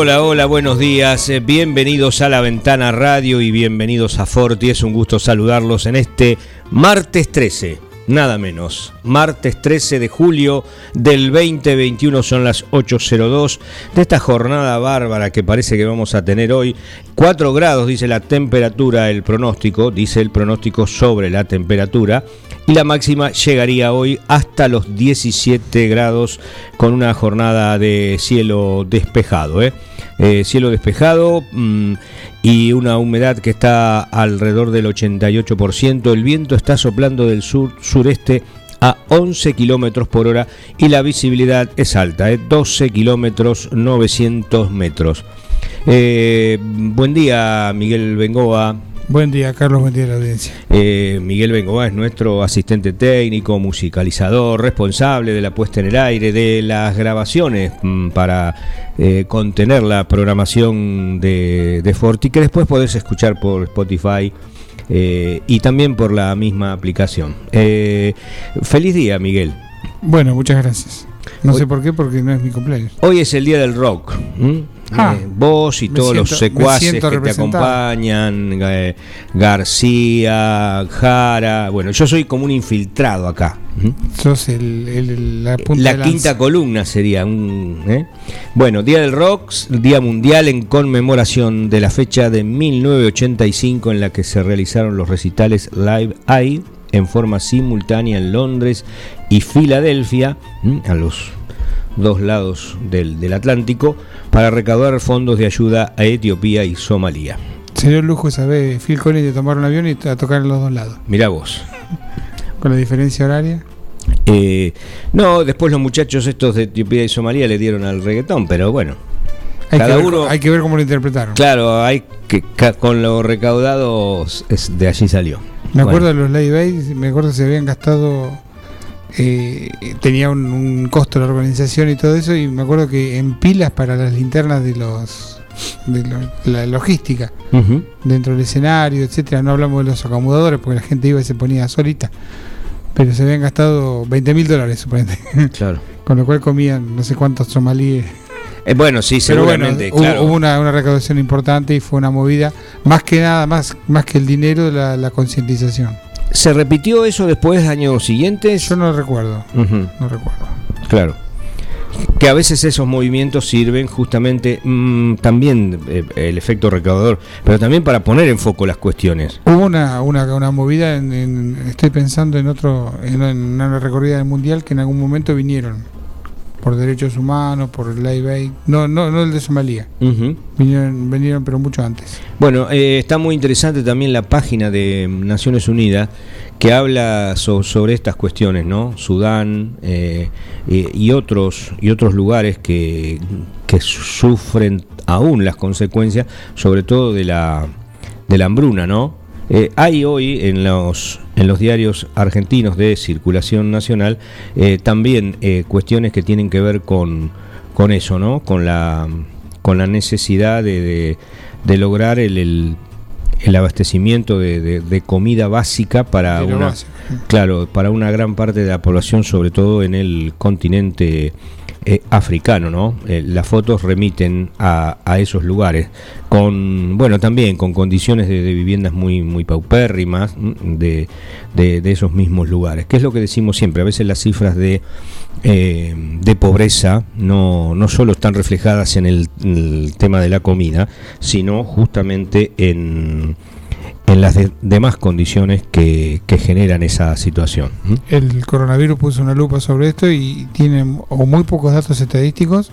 Hola, hola, buenos días. eh, Bienvenidos a la Ventana Radio y bienvenidos a Forti. Es un gusto saludarlos en este martes 13, nada menos. Martes 13 de julio del 2021 son las 8.02 de esta jornada bárbara que parece que vamos a tener hoy. 4 grados dice la temperatura, el pronóstico, dice el pronóstico sobre la temperatura. Y la máxima llegaría hoy hasta los 17 grados con una jornada de cielo despejado. ¿eh? Eh, cielo despejado mm, y una humedad que está alrededor del 88%. El viento está soplando del sur-sureste a 11 kilómetros por hora y la visibilidad es alta, ¿eh? 12 kilómetros 900 metros. Eh, buen día, Miguel Bengoa. Buen día, Carlos, buen día a la audiencia. Eh, Miguel Bengoa es nuestro asistente técnico, musicalizador, responsable de la puesta en el aire, de las grabaciones mm, para eh, contener la programación de, de Forti, que después podés escuchar por Spotify eh, y también por la misma aplicación. Eh, feliz día, Miguel. Bueno, muchas gracias. No Hoy- sé por qué, porque no es mi cumpleaños. Hoy es el día del rock. Ah, Eh, vos y todos los siento- secuaces que te acompañan, eh, García, Jara. Bueno, yo soy como un infiltrado acá. Sos el, el- la punta La de lanza. quinta columna sería un. ¿eh? Bueno, Día del Rock, Día Mundial en conmemoración de la fecha de 1985 en la que se realizaron los recitales Live Aid en forma simultánea en Londres y Filadelfia, a los dos lados del, del Atlántico, para recaudar fondos de ayuda a Etiopía y Somalia. Sería un lujo esa vez Phil Collins de tomar un avión y a tocar en los dos lados. Mirá vos. Con la diferencia horaria. Eh, no, después los muchachos estos de Etiopía y Somalia le dieron al reggaetón, pero bueno. Hay, Cada que ver, uno- hay que ver cómo lo interpretaron. Claro, hay que con lo recaudado es- de allí salió. Me Bueno, acuerdo de los Live Aid, me acuerdo que se habían gastado. Eh, tenía un, un costo la organización y todo eso, y me acuerdo que en pilas para las linternas de los. de lo- la logística. dentro del escenario, etcétera. No hablamos de los acomodadores porque la gente iba y se ponía solita. Pero se habían gastado 20 mil dólares, suponete. Claro. Con lo cual comían no sé cuántos somalíes. Eh, bueno, sí, Pero bueno, seguramente, hubo, claro. hubo una, una recaudación importante y fue una movida. Más que nada, más, más que el dinero, la, la concientización. ¿Se repitió eso después años siguientes? Yo no recuerdo, no recuerdo. claro. Que a veces esos movimientos sirven justamente mm, también eh, el efecto recaudador, pero también para poner en foco las cuestiones. Hubo una, una, una movida, en, en- estoy pensando en otro, en, en una recorrida del mundial que en algún momento vinieron por derechos humanos, por Live Aid. No, no, no el de Somalia. Vinieron, vinieron pero mucho antes. Bueno, eh, está muy interesante también la página de Naciones Unidas que habla so- sobre estas cuestiones, ¿no? Sudán eh, eh, y otros y otros lugares que, que sufren aún las consecuencias, sobre todo de la de la hambruna, ¿no? Eh, hay hoy en los en los diarios argentinos de circulación nacional eh, también eh, cuestiones que tienen que ver con con eso, ¿no? Con la con la necesidad de, de- de lograr el, el- el abastecimiento de, de- comida básica para una claro para una gran parte de la población, sobre todo en el continente eh, africano, ¿no? Eh, las fotos remiten a, esos lugares, con, bueno, también con condiciones de, viviendas muy, muy paupérrimas de, de- esos mismos lugares. ¿Qué es lo que decimos siempre? A veces las cifras de, eh, de pobreza no, no solo están reflejadas en el tema de la comida, sino justamente en en las de- demás condiciones que, que generan esa situación. El coronavirus puso una lupa sobre esto y tiene o muy pocos datos estadísticos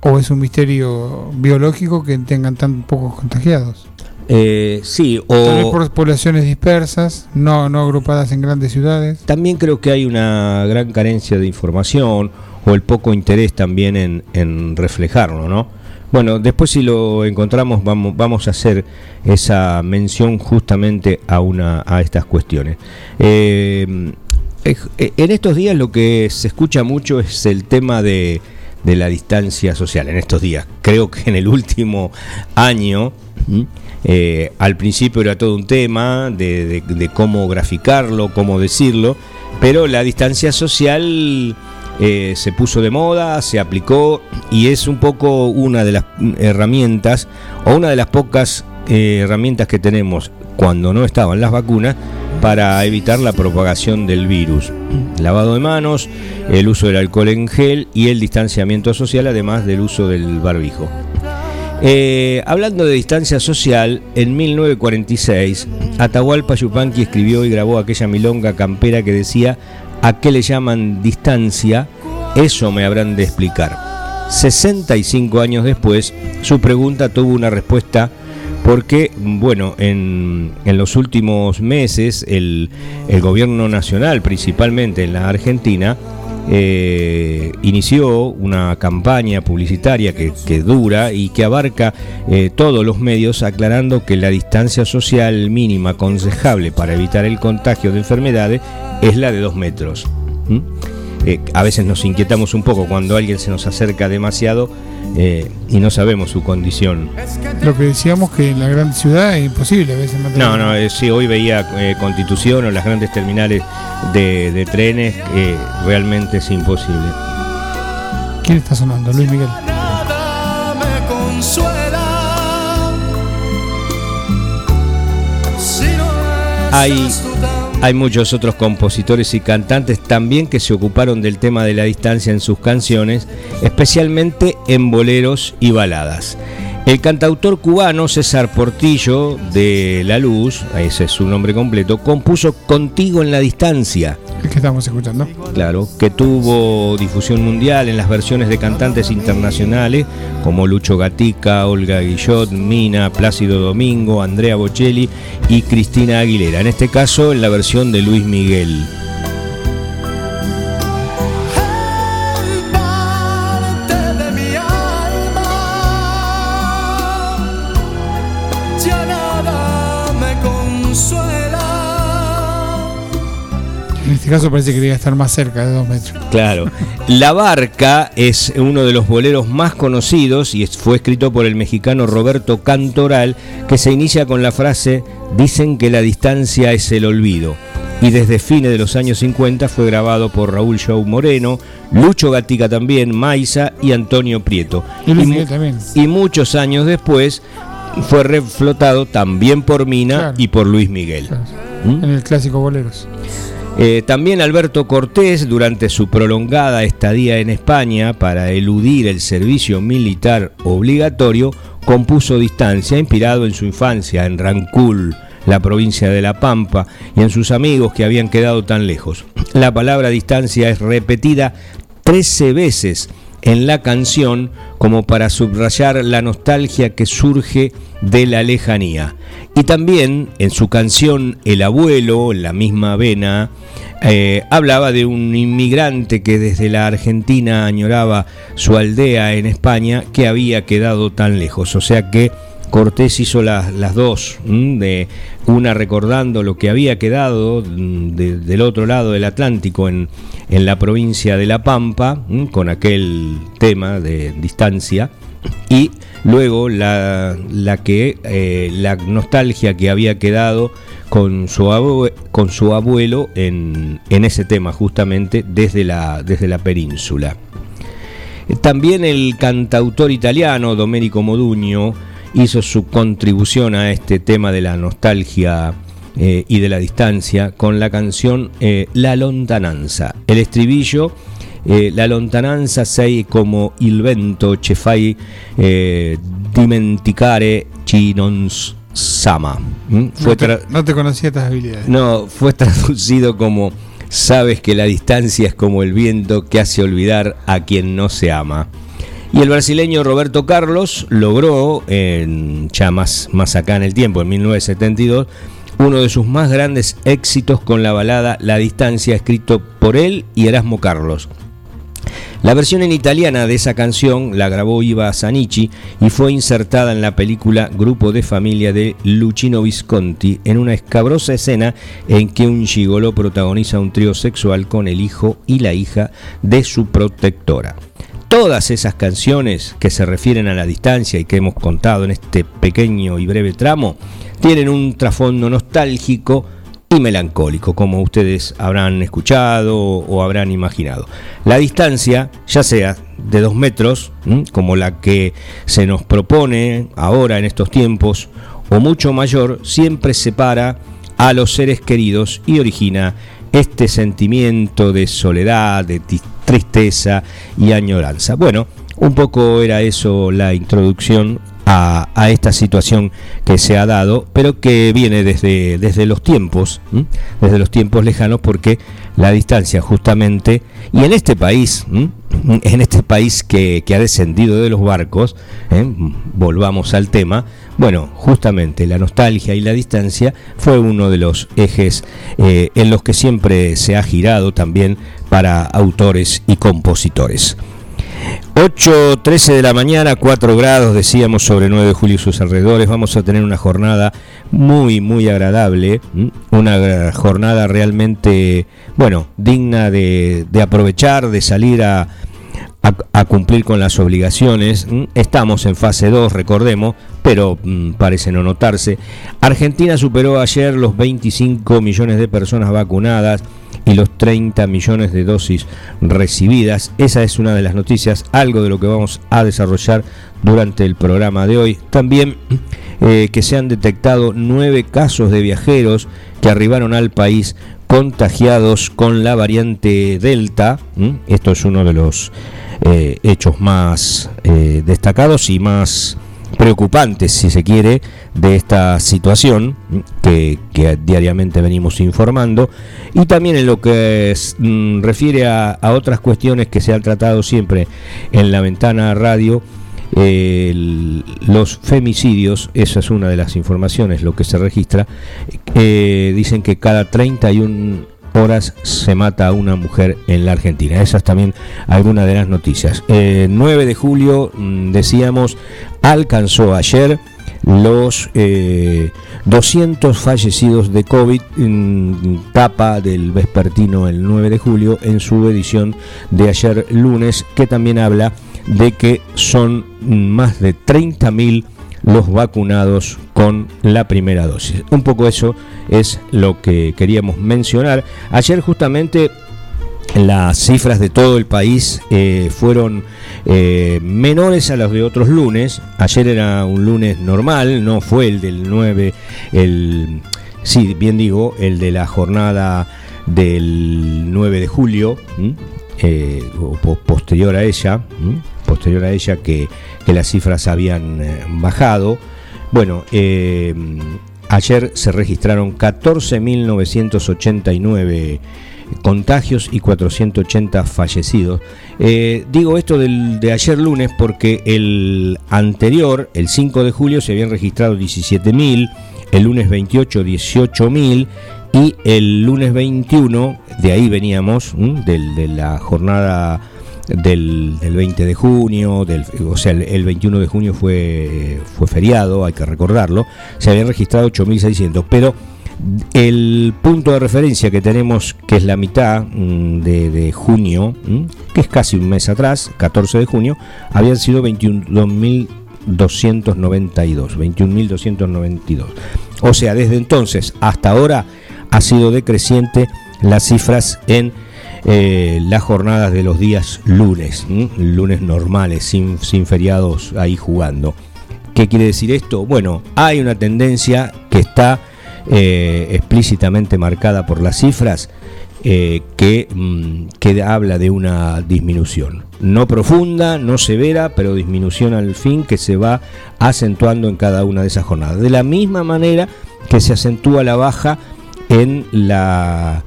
o es un misterio biológico que tengan tan pocos contagiados. Eh, sí, Tal vez o por poblaciones dispersas, no, no agrupadas en grandes ciudades. también creo que hay una gran carencia de información o el poco interés también en, en reflejarlo, ¿no? Bueno, después si lo encontramos vamos, a hacer esa mención justamente a, una, a estas cuestiones. Eh, eh, en estos días lo que se escucha mucho es el tema de, la distancia social. En estos días, creo que en el último año, eh, al principio era todo un tema de- de cómo graficarlo, cómo decirlo, pero la distancia social eh, se puso de moda, se aplicó y es un poco una de las herramientas o una de las pocas eh, herramientas que tenemos cuando no estaban las vacunas para evitar la propagación del virus. Lavado de manos, el uso del alcohol en gel y el distanciamiento social, además del uso del barbijo. Eh, hablando de distancia social, en 1946, Atahualpa Yupanqui escribió y grabó aquella milonga campera que decía: ¿A qué le llaman distancia? Eso me habrán de explicar. 65 años después, su pregunta tuvo una respuesta porque, bueno, en, en los últimos meses el, el gobierno nacional, principalmente en la Argentina, eh, inició una campaña publicitaria que, dura y que abarca eh, todos los medios aclarando que la distancia social mínima aconsejable para evitar el contagio de enfermedades es la de dos metros. Eh, a veces nos inquietamos un poco cuando alguien se nos acerca demasiado eh, y no sabemos su condición. Lo que decíamos que en la gran ciudad es imposible a veces mantener. No, no, eh, sí, hoy veía eh, Constitución o las grandes terminales de, de trenes, eh, realmente es imposible. ¿Quién está sonando? Luis Miguel. Nada me consuela. Si no Hay, hay muchos otros compositores y cantantes también que se ocuparon del tema de la distancia en sus canciones, especialmente en boleros y baladas. El cantautor cubano César Portillo de La Luz, ese es su nombre completo, compuso Contigo en la distancia. El que estamos escuchando. Claro, que tuvo difusión mundial en las versiones de cantantes internacionales como Lucho Gatica, Olga Guillot, Mina, Plácido Domingo, Andrea Bocelli y Cristina Aguilera. En este caso, en la versión de Luis Miguel. Caso parece que debería estar más cerca de dos metros. Claro. La Barca es uno de los boleros más conocidos y fue escrito por el mexicano Roberto Cantoral, que se inicia con la frase: Dicen que la distancia es el olvido. Y desde fines de los años 50 fue grabado por Raúl Show Moreno, Lucho Gatica también, Maiza y Antonio Prieto. Y Luis mu- Miguel también. y muchos años después fue reflotado también por Mina Claro. y por Luis Miguel. Claro. ¿Mm? En el clásico Boleros. Eh, también Alberto Cortés, durante su prolongada estadía en España para eludir el servicio militar obligatorio, compuso Distancia, inspirado en su infancia en Rancul, la provincia de La Pampa, y en sus amigos que habían quedado tan lejos. La palabra distancia es repetida 13 veces en la canción como para subrayar la nostalgia que surge de la lejanía. Y también en su canción El abuelo, la misma vena, eh, hablaba de un inmigrante que desde la Argentina añoraba su aldea en España que había quedado tan lejos. O sea que Cortés hizo las, las dos, de una recordando lo que había quedado de- del otro lado del Atlántico en, en la provincia de La Pampa, con aquel tema de distancia, y luego la, la que eh, la nostalgia que había quedado con su, con su abuelo en, en ese tema justamente desde la, desde la península. También el cantautor italiano Domenico Modugno hizo su contribución a este tema de la nostalgia eh, y de la distancia con la canción eh, La lontananza. El estribillo, eh, La lontananza sei como il vento che fai dimenticare chi non sama. ¿Mm? Fue No te, tra- no te conocía estas habilidades. no, fue traducido como sabes que la distancia es como el viento que hace olvidar a quien no se ama. Y el brasileño Roberto Carlos logró, en, ya más, más acá en el tiempo, en 1972, uno de sus más grandes éxitos con la balada La Distancia, escrito por él y Erasmo Carlos. La versión en italiana de esa canción la grabó Iva Sanici y fue insertada en la película Grupo de Familia de Luchino Visconti en una escabrosa escena en que un gigolo protagoniza un trío sexual con el hijo y la hija de su protectora. Todas esas canciones que se refieren a la distancia y que hemos contado en este pequeño y breve tramo tienen un trasfondo nostálgico y melancólico, como ustedes habrán escuchado o habrán imaginado. La distancia, ya sea de dos metros, como la que se nos propone ahora en estos tiempos, o mucho mayor, siempre separa a los seres queridos y origina este sentimiento de soledad, de tristeza y añoranza. Bueno, un poco era eso la introducción a, esta situación que se ha dado, pero que viene desde, desde los tiempos, desde los tiempos lejanos, porque la distancia justamente, y en este país, en este país que, ha descendido de los barcos, ¿eh? volvamos al tema, bueno, justamente la nostalgia y la distancia fue uno de los ejes eh, en los que siempre se ha girado también para autores y compositores. 8.13 de la mañana, 4 grados, decíamos sobre 9 de julio y sus alrededores. Vamos a tener una jornada muy, muy agradable. Una jornada realmente, bueno, digna de, aprovechar, de salir a, a, cumplir con las obligaciones. Estamos en fase 2, recordemos, pero parece no notarse. Argentina superó ayer los 25 millones de personas vacunadas y los 30 millones de dosis recibidas. Esa es una de las noticias, algo de lo que vamos a desarrollar durante el programa de hoy. También eh, que se han detectado nueve casos de viajeros que arribaron al país contagiados con la variante Delta. Esto es uno de los eh, hechos más eh, destacados y más preocupantes, si se quiere, de esta situación que, diariamente venimos informando y también en lo que mm, refiere a, otras cuestiones que se han tratado siempre en la ventana radio. los femicidios, esa es una de las informaciones, lo que se registra, eh, dicen que cada 31 horas se mata a una mujer en la Argentina. Esas también algunas de las noticias. 9 eh, de julio, mm, decíamos, alcanzó ayer los 200 eh, fallecidos de COVID, tapa del vespertino el 9 de julio, en su edición de ayer lunes, que también habla de que son más de 30.000 los vacunados con la primera dosis. Un poco eso es lo que queríamos mencionar. Ayer justamente las cifras de todo el país eh, fueron eh, menores a las de otros lunes. Ayer era un lunes normal, no fue el del 9, el, sí, bien digo, el de la jornada del 9 de julio, eh, o posterior a ella, posterior a ella que, las cifras habían eh, bajado. Bueno, eh, ayer se registraron 14.989 contagios y 480 fallecidos. Eh, digo esto del, de ayer lunes porque el anterior, el 5 de julio, se habían registrado 17.000, el lunes 28 18.000 y el lunes 21, de ahí veníamos, de la jornada del, 20 de junio, o sea, el, 21 de junio fue, fue feriado, hay que recordarlo, se habían registrado 8.600, pero el punto de referencia que tenemos, que es la mitad mm, de, junio, mm, que es casi un mes atrás, 14 de junio, habían sido 21.292, 21.292. O sea, desde entonces hasta ahora ha sido decreciente las cifras en eh, las jornadas de los días lunes, lunes normales, sin, sin feriados ahí jugando. ¿Qué quiere decir esto? Bueno, hay una tendencia que está eh, explícitamente marcada por las cifras eh, que, mm, que, habla de una disminución. No profunda, no severa, pero disminución al fin que se va acentuando en cada una de esas jornadas. De la misma manera que se acentúa la baja en la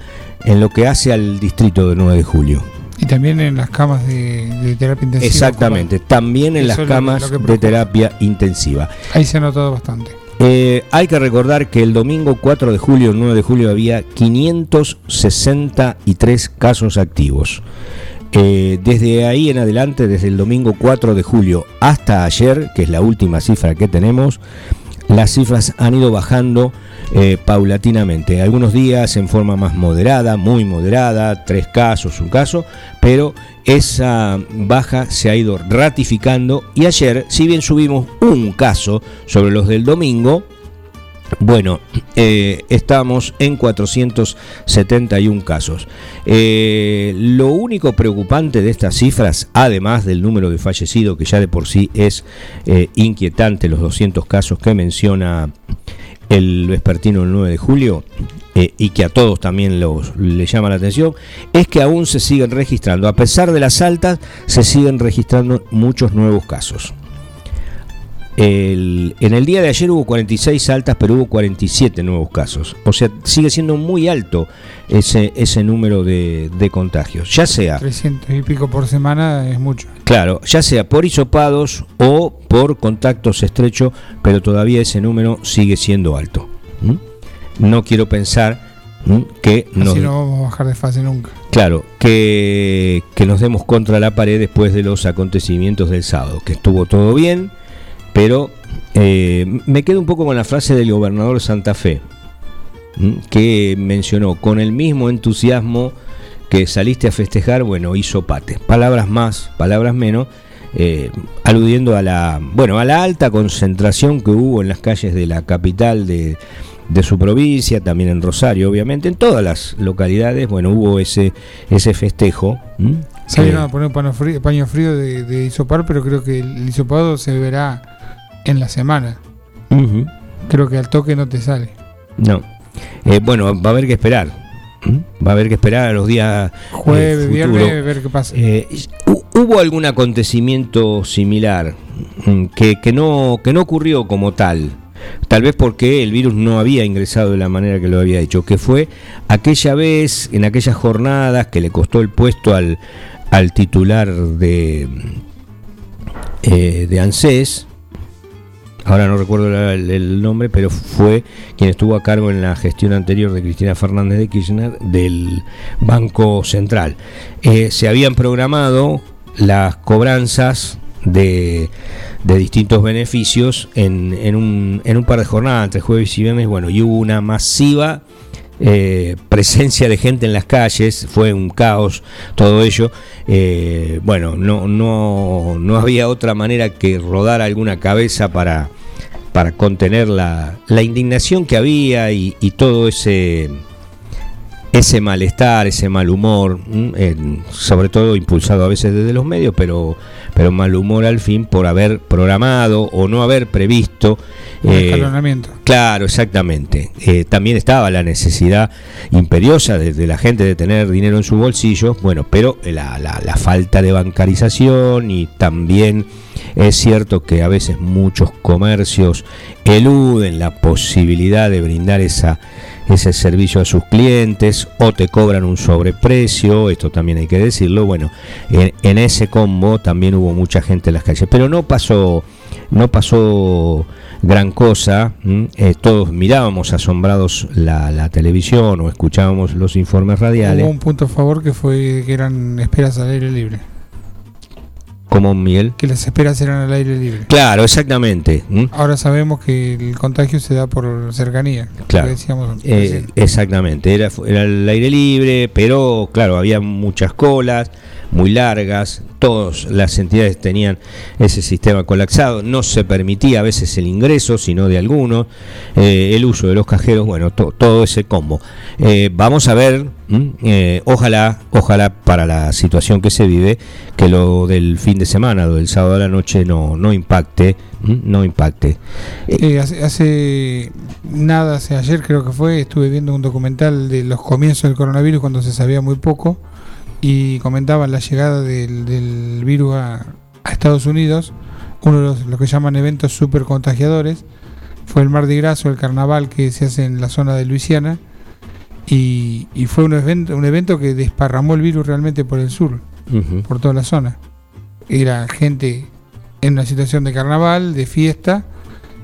en lo que hace al distrito de 9 de julio. Y también en las camas de, de terapia intensiva. Exactamente, también en Eso las camas de terapia intensiva. Ahí se ha notado bastante. Eh, hay que recordar que el domingo 4 de julio, el 9 de julio, había 563 casos activos. Eh, desde ahí en adelante, desde el domingo 4 de julio hasta ayer, que es la última cifra que tenemos, las cifras han ido bajando eh, paulatinamente. Algunos días en forma más moderada, muy moderada, tres casos, un caso, pero esa baja se ha ido ratificando y ayer, si bien subimos un caso sobre los del domingo, bueno, eh, estamos en 471 casos. Eh, lo único preocupante de estas cifras, además del número de fallecidos, que ya de por sí es eh, inquietante, los 200 casos que menciona el vespertino el 9 de julio, eh, y que a todos también los, le llama la atención, es que aún se siguen registrando, a pesar de las altas, se siguen registrando muchos nuevos casos. El- en el día de ayer hubo 46 altas, pero hubo 47 nuevos casos. O sea, sigue siendo muy alto ese, ese número de, de contagios. Ya sea, 300 y pico por semana es mucho. claro, ya sea por hisopados o por contactos estrechos, pero todavía ese número sigue siendo alto. ¿Mm? No quiero pensar ¿mm? que nos, Así no vamos a bajar de fase nunca. Claro, que, que nos demos contra la pared después de los acontecimientos del sábado, que estuvo todo bien, pero eh, me quedo un poco con la frase del gobernador Santa Fe, que mencionó, con el mismo entusiasmo que saliste a festejar, bueno, hizo pate. Palabras más, palabras menos, eh, aludiendo a la, bueno, a la alta concentración que hubo en las calles de la capital de, de su provincia, también en Rosario, obviamente, en todas las localidades, bueno, hubo ese, ese festejo. Salieron Eh, a poner paño frío, paño frío de, de hisopar, pero creo que el hisopado se verá en la semana. Creo que al toque no te sale. No. Eh, bueno, va a haber que esperar. ¿m? Va a haber que esperar a los días Jueves, eh, viernes, futuro. ver qué pasa. Eh, hu- ¿Hubo algún acontecimiento similar mm, que, que no, que no ocurrió como tal? Tal vez porque el virus no había ingresado de la manera que lo había hecho, que fue aquella vez, en aquellas jornadas que le costó el puesto al, al titular de, eh, de ANSES, ahora no recuerdo el nombre, pero fue quien estuvo a cargo en la gestión anterior de Cristina Fernández de Kirchner del Banco Central. Eh, se habían programado las cobranzas de, de distintos beneficios en, en un, en un par de jornadas, entre jueves y viernes, bueno, y hubo una masiva eh, presencia de gente en las calles, fue un caos todo ello. Eh, bueno, no, no, no había otra manera que rodar alguna cabeza para, para contener la, la indignación que había y, y todo ese, ese malestar, ese mal humor, ¿m? en- sobre todo impulsado a veces desde los medios, pero, pero mal humor al fin por haber programado o no haber previsto. Un eh, escalonamiento. Claro, exactamente. Eh, también estaba la necesidad imperiosa de, de la gente de tener dinero en su bolsillo, bueno, pero la, la- la falta de bancarización y también es cierto que a veces muchos comercios eluden la posibilidad de brindar esa, ese servicio a sus clientes o te cobran un sobreprecio, esto también hay que decirlo, bueno, en, ese combo también hubo mucha gente en las calles, pero no pasó, no pasó gran cosa. Eh, todos mirábamos asombrados la, la televisión o escuchábamos los informes radiales, Hubo un punto a favor que fue que eran esperas al aire libre. Como Miguel. Que las esperas eran al aire libre. Claro, exactamente. ¿m? Ahora sabemos que el contagio se da por cercanía. Claro. decíamos Eh, exactamente, era, era el aire libre, pero claro, había muchas colas muy largas, todas las entidades tenían ese sistema colapsado, no se permitía a veces el ingreso, sino de algunos, eh, el uso de los cajeros, bueno, to- todo ese combo. Eh, vamos a ver. Eh, ojalá, ojalá para la situación que se vive, que lo del fin de semana, lo del sábado a la noche no, no impacte, no impacte. Eh, hace, hace nada, hace ayer creo que fue, estuve viendo un documental de los comienzos del coronavirus cuando se sabía muy poco y comentaban la llegada del, del virus a, a Estados Unidos, uno de los lo que llaman eventos super contagiadores, fue el Mardi Gras o el carnaval que se hace en la zona de Luisiana y, y fue un evento, un evento que desparramó el virus realmente por el sur, por toda la zona. Era gente en una situación de carnaval, de fiesta,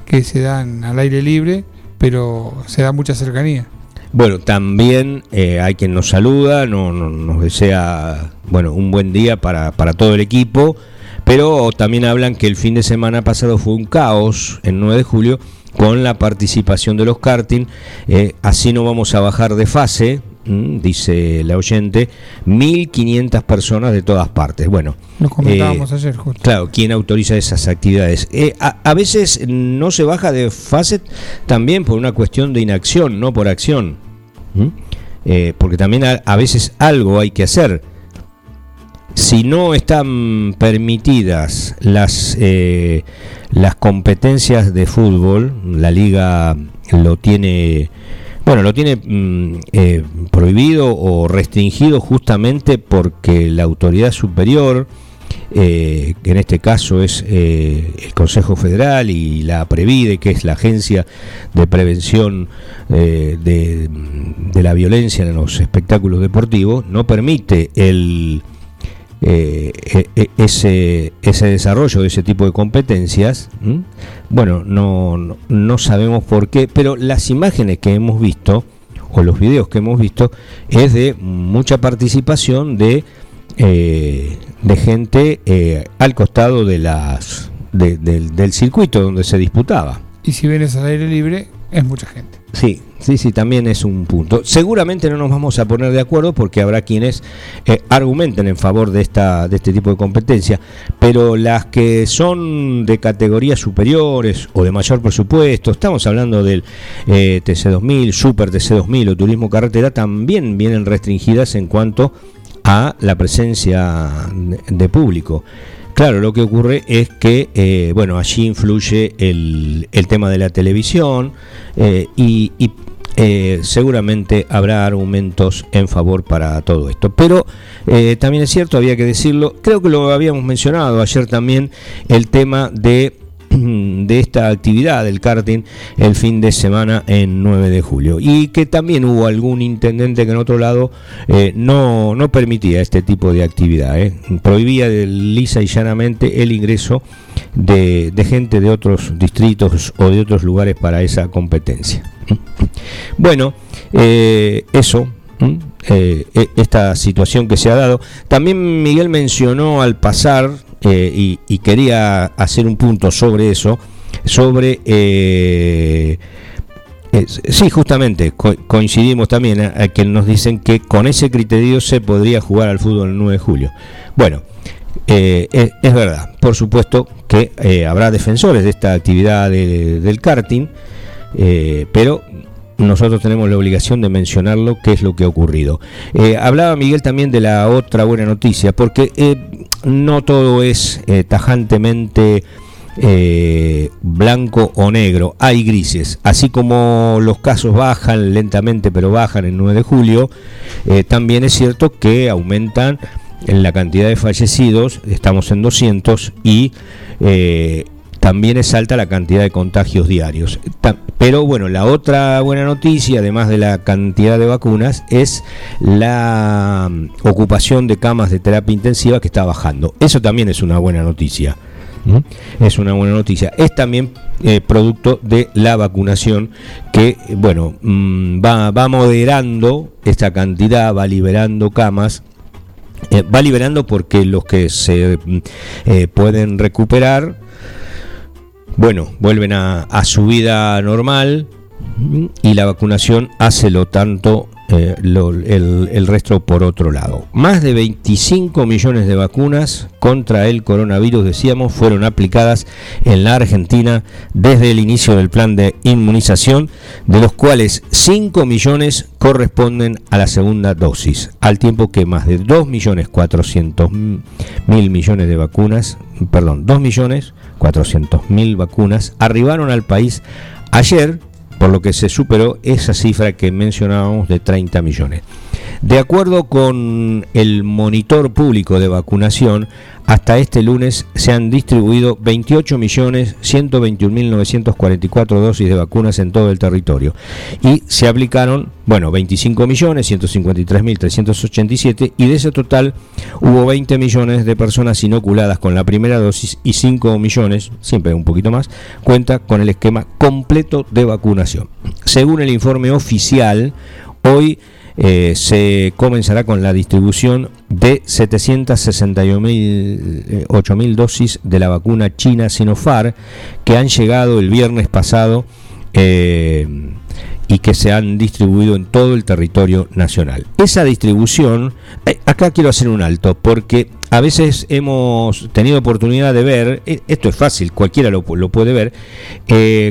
que se dan al aire libre, pero se da mucha cercanía. Bueno, también eh, hay quien nos saluda, no, no- nos desea bueno un buen día para, para todo el equipo, pero también hablan que el fin de semana pasado fue un caos en 9 de julio con la participación de los karting, eh, así no vamos a bajar de fase, dice la oyente, 1.500 personas de todas partes. Bueno, Lo comentábamos Eh, ayer, justo. Claro, ¿quién autoriza esas actividades? Eh, a, a veces no se baja de fase también por una cuestión de inacción, no por acción. ¿Mm? Eh, porque también a, a veces algo hay que hacer. Si no están permitidas las, las competencias de fútbol, la liga lo tiene, bueno, lo tiene mm, eh, prohibido o restringido justamente porque la autoridad superior, eh, que en este caso es eh, el Consejo Federal y la Previde, que es la Agencia de Prevención eh, de, de la Violencia en los Espectáculos Deportivos, no permite el, eh, e- e- ese, ese desarrollo de ese tipo de competencias. ¿m? Bueno, no, no, no sabemos por qué, pero las imágenes que hemos visto, o los videos que hemos visto, es de mucha participación de, eh, de gente eh, al costado de las de- del, del circuito donde se disputaba. Y si vienes al aire libre, es mucha gente. Sí, sí, sí, también es un punto. Seguramente no nos vamos a poner de acuerdo porque habrá quienes eh, argumenten en favor de esta de este tipo de competencia, pero las que son de categorías superiores o de mayor presupuesto, estamos hablando del eh, TC2000, Super TC2000 o Turismo Carretera, también vienen restringidas en cuanto a la presencia de, público. Claro, lo que ocurre es que, eh, bueno, allí influye el, el tema de la televisión eh, y, y, eh, seguramente habrá argumentos en favor para todo esto. Pero eh, también es cierto, había que decirlo, creo que lo habíamos mencionado ayer también, el tema de de esta actividad del karting el fin de semana en 9 de julio y que también hubo algún intendente que en otro lado eh, no, no permitía este tipo de actividad eh. prohibía de lisa y llanamente el ingreso de, de gente de otros distritos o de otros lugares para esa competencia bueno eh, eso e- esta situación que se ha dado. También Miguel mencionó al pasar, eh, y, quería hacer un punto sobre eso, sobre... eh, eh, sí, justamente, co- coincidimos también a, a que nos dicen que con ese criterio se podría jugar al fútbol el 9 de julio. Bueno, eh, es, verdad, por supuesto que eh, habrá defensores de esta actividad de- del karting, eh, pero nosotros tenemos la obligación de mencionarlo, qué es lo que ha ocurrido. Eh, hablaba Miguel también de la otra buena noticia, porque eh, no todo es eh, tajantemente eh, blanco o negro, hay grises. Así como los casos bajan lentamente, pero bajan el 9 de julio, eh, también es cierto que aumentan en la cantidad de fallecidos, estamos en 200 y también es alta la cantidad de contagios diarios. Pero bueno, la otra buena noticia, además de la cantidad de vacunas, es la mm, ocupación de camas de terapia intensiva que está bajando. Eso también es una buena noticia. ¿Mm? Es una buena noticia. Es también eh, producto de la vacunación que, bueno, mm, va, va moderando esta cantidad, va liberando camas eh, va liberando porque los que se eh, pueden recuperar, bueno, vuelven a, su vida normal y la vacunación hace lo tanto eh, el resto por otro lado. Más de 25 millones de vacunas contra el coronavirus, decíamos, fueron aplicadas en la Argentina desde el inicio del plan de inmunización, de los cuales 5 millones corresponden a la segunda dosis, al tiempo que más de 2 millones 400 mil millones de vacunas, perdón, 2 millones 400 mil vacunas arribaron al país ayer por lo que se superó esa cifra que mencionábamos de 30 millones. De acuerdo con el monitor público de vacunación, hasta este lunes se han distribuido 28.121.944 dosis de vacunas en todo el territorio y se aplicaron, bueno, 25.153.387 y de ese total hubo 20 millones de personas inoculadas con la primera dosis y 5 millones, siempre un poquito más, cuenta con el esquema completo de vacunación. Según el informe oficial, hoy eh, se comenzará con la distribución de 768.000 dosis de la vacuna china Sinopharm que han llegado el viernes pasado eh, y que se han distribuido en todo el territorio nacional. Esa distribución, eh, acá quiero hacer un alto porque a veces hemos tenido oportunidad de ver, esto es fácil, cualquiera lo, puede ver,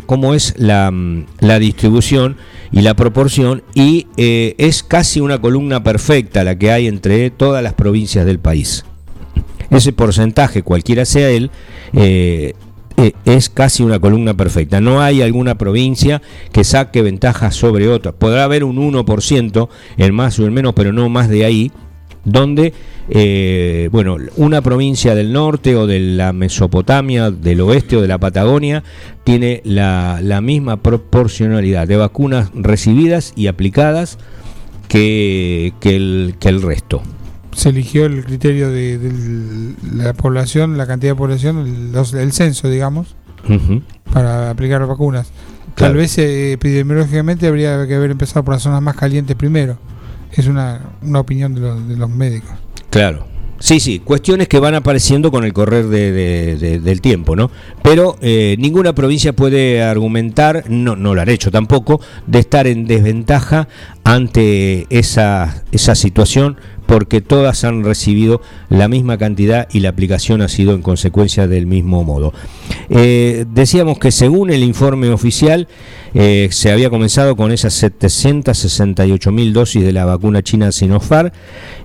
cómo es la, la distribución y la proporción y eh, es casi una columna perfecta la que hay entre todas las provincias del país. Ese porcentaje, cualquiera sea él, eh, eh, es casi una columna perfecta. No hay alguna provincia que saque ventaja sobre otra. Podrá haber un 1% en más o en menos, pero no más de ahí donde eh, bueno, una provincia del norte o de la Mesopotamia, del oeste o de la Patagonia tiene la, misma proporcionalidad de vacunas recibidas y aplicadas que, el, que el resto. Se eligió el criterio de, la población, la cantidad de población, el, censo, digamos, para aplicar vacunas. Tal vez eh, epidemiológicamente habría que haber empezado por las zonas más calientes primero es una, opinión de los, de los médicos. Claro. Sí, sí, cuestiones que van apareciendo con el correr de, del tiempo, ¿no? Pero eh, ninguna provincia puede argumentar, no, no lo han hecho tampoco, de estar en desventaja ante esa, esa situación porque todas han recibido la misma cantidad y la aplicación ha sido en consecuencia del mismo modo. Eh, decíamos que según el informe oficial eh, se había comenzado con esas 768 mil dosis de la vacuna china Sinopharm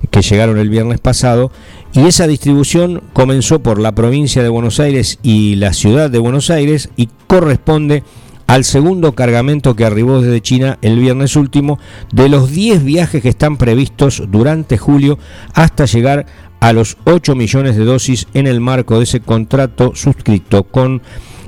que llegaron el viernes pasado y esa distribución comenzó por la provincia de Buenos Aires y la ciudad de Buenos Aires y corresponde al segundo cargamento que arribó desde China el viernes último de los 10 viajes que están previstos durante julio hasta llegar a los 8 millones de dosis en el marco de ese contrato suscrito con,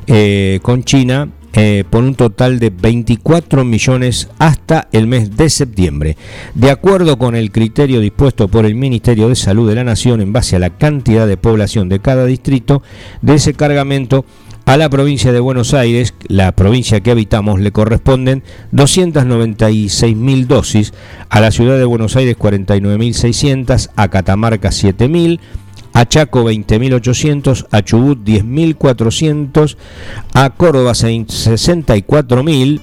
eh, con China eh, por un total de 24 millones hasta el mes de septiembre. De acuerdo con el criterio dispuesto por el Ministerio de Salud de la Nación en base a la cantidad de población de cada distrito, de ese cargamento a la provincia de Buenos Aires, la provincia que habitamos, le corresponden 296.000 dosis, a la ciudad de Buenos Aires 49.600, a Catamarca 7.000, a Chaco 20.800, a Chubut 10.400, a Córdoba 64.000,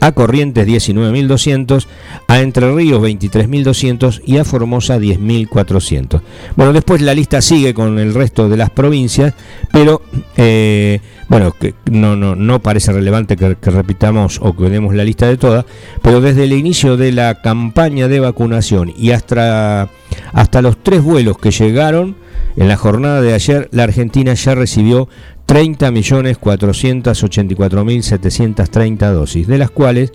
a Corrientes 19.200, a Entre Ríos 23.200 y a Formosa 10.400. Bueno, después la lista sigue con el resto de las provincias, pero eh, bueno, que no, no, no parece relevante que, repitamos o que demos la lista de todas, pero desde el inicio de la campaña de vacunación y hasta, hasta los tres vuelos que llegaron, en la jornada de ayer, la Argentina ya recibió 30.484.730 dosis, de las cuales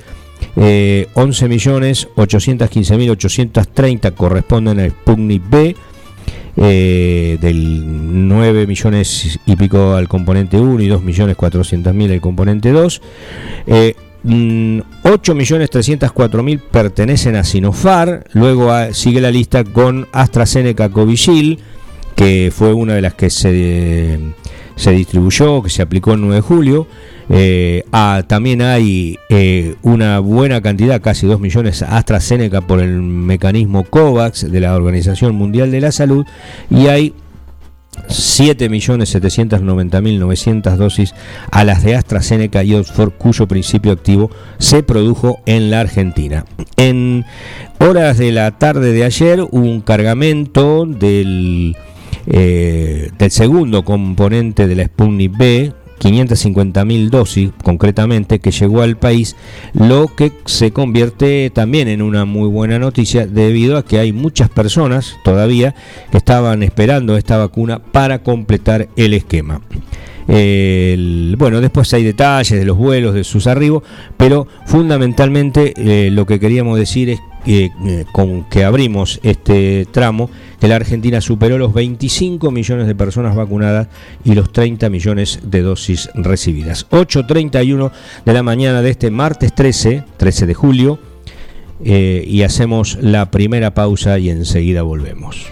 eh, 11.815.830 corresponden a Sputnik B, eh, del 9 millones y pico al componente 1 y 2 millones 400 mil al componente 2. Eh, 8 mm, millones 304 mil pertenecen a Sinofar, luego sigue la lista con AstraZeneca Covishield, que fue una de las que se, se distribuyó, que se aplicó el 9 de julio. Eh, ah, también hay eh, una buena cantidad, casi 2 millones, AstraZeneca por el mecanismo COVAX de la Organización Mundial de la Salud y hay 7.790.900 dosis a las de AstraZeneca y Oxford, cuyo principio activo se produjo en la Argentina. En horas de la tarde de ayer un cargamento del eh, del segundo componente de la Sputnik B, 550.000 dosis concretamente que llegó al país, lo que se convierte también en una muy buena noticia debido a que hay muchas personas todavía que estaban esperando esta vacuna para completar el esquema. bueno, después hay detalles de los vuelos, de sus arribos, pero fundamentalmente eh, lo que queríamos decir es eh, eh, con que abrimos este tramo, que la Argentina superó los 25 millones de personas vacunadas y los 30 millones de dosis recibidas. 8.31 de la mañana de este martes 13, 13 de julio, eh, y hacemos la primera pausa y enseguida volvemos.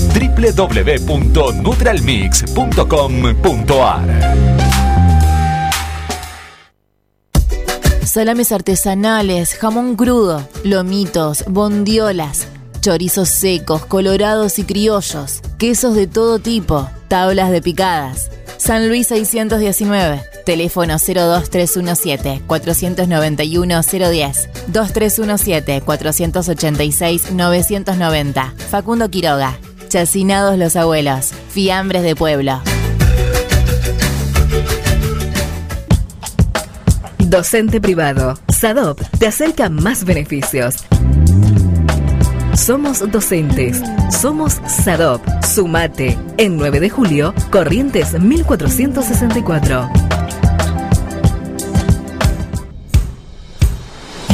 www.nutralmix.com.ar Salames artesanales, jamón crudo, lomitos, bondiolas, chorizos secos, colorados y criollos, quesos de todo tipo, tablas de picadas. San Luis 619, teléfono 02317 491 010, 2317 486 990. Facundo Quiroga, Chacinados los abuelos, fiambres de pueblo. Docente privado. SADOP te acerca más beneficios. Somos docentes. Somos SADOP. Sumate. En 9 de julio, Corrientes 1464.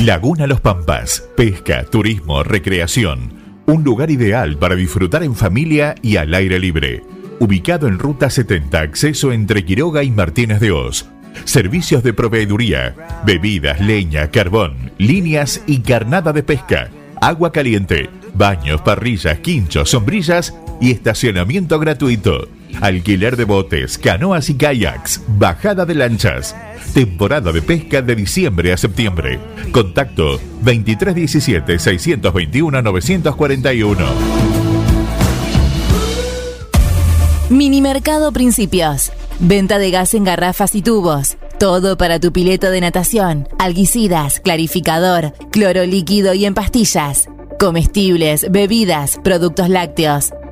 Laguna Los Pampas. Pesca, turismo, recreación. Un lugar ideal para disfrutar en familia y al aire libre. Ubicado en Ruta 70, acceso entre Quiroga y Martínez de Oz. Servicios de proveeduría, bebidas, leña, carbón, líneas y carnada de pesca, agua caliente, baños, parrillas, quinchos, sombrillas y estacionamiento gratuito. Alquiler de botes, canoas y kayaks, bajada de lanchas. Temporada de pesca de diciembre a septiembre. Contacto 2317-621-941. Minimercado Principios. Venta de gas en garrafas y tubos. Todo para tu pileto de natación. Alguicidas, clarificador, cloro líquido y en pastillas. Comestibles, bebidas, productos lácteos.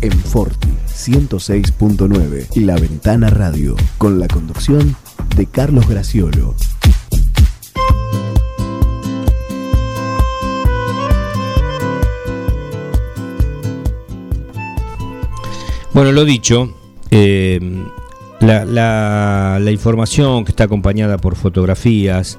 en Forti 106.9. La Ventana Radio con la conducción de Carlos Graciolo. Bueno, lo dicho, eh, la información que está acompañada por fotografías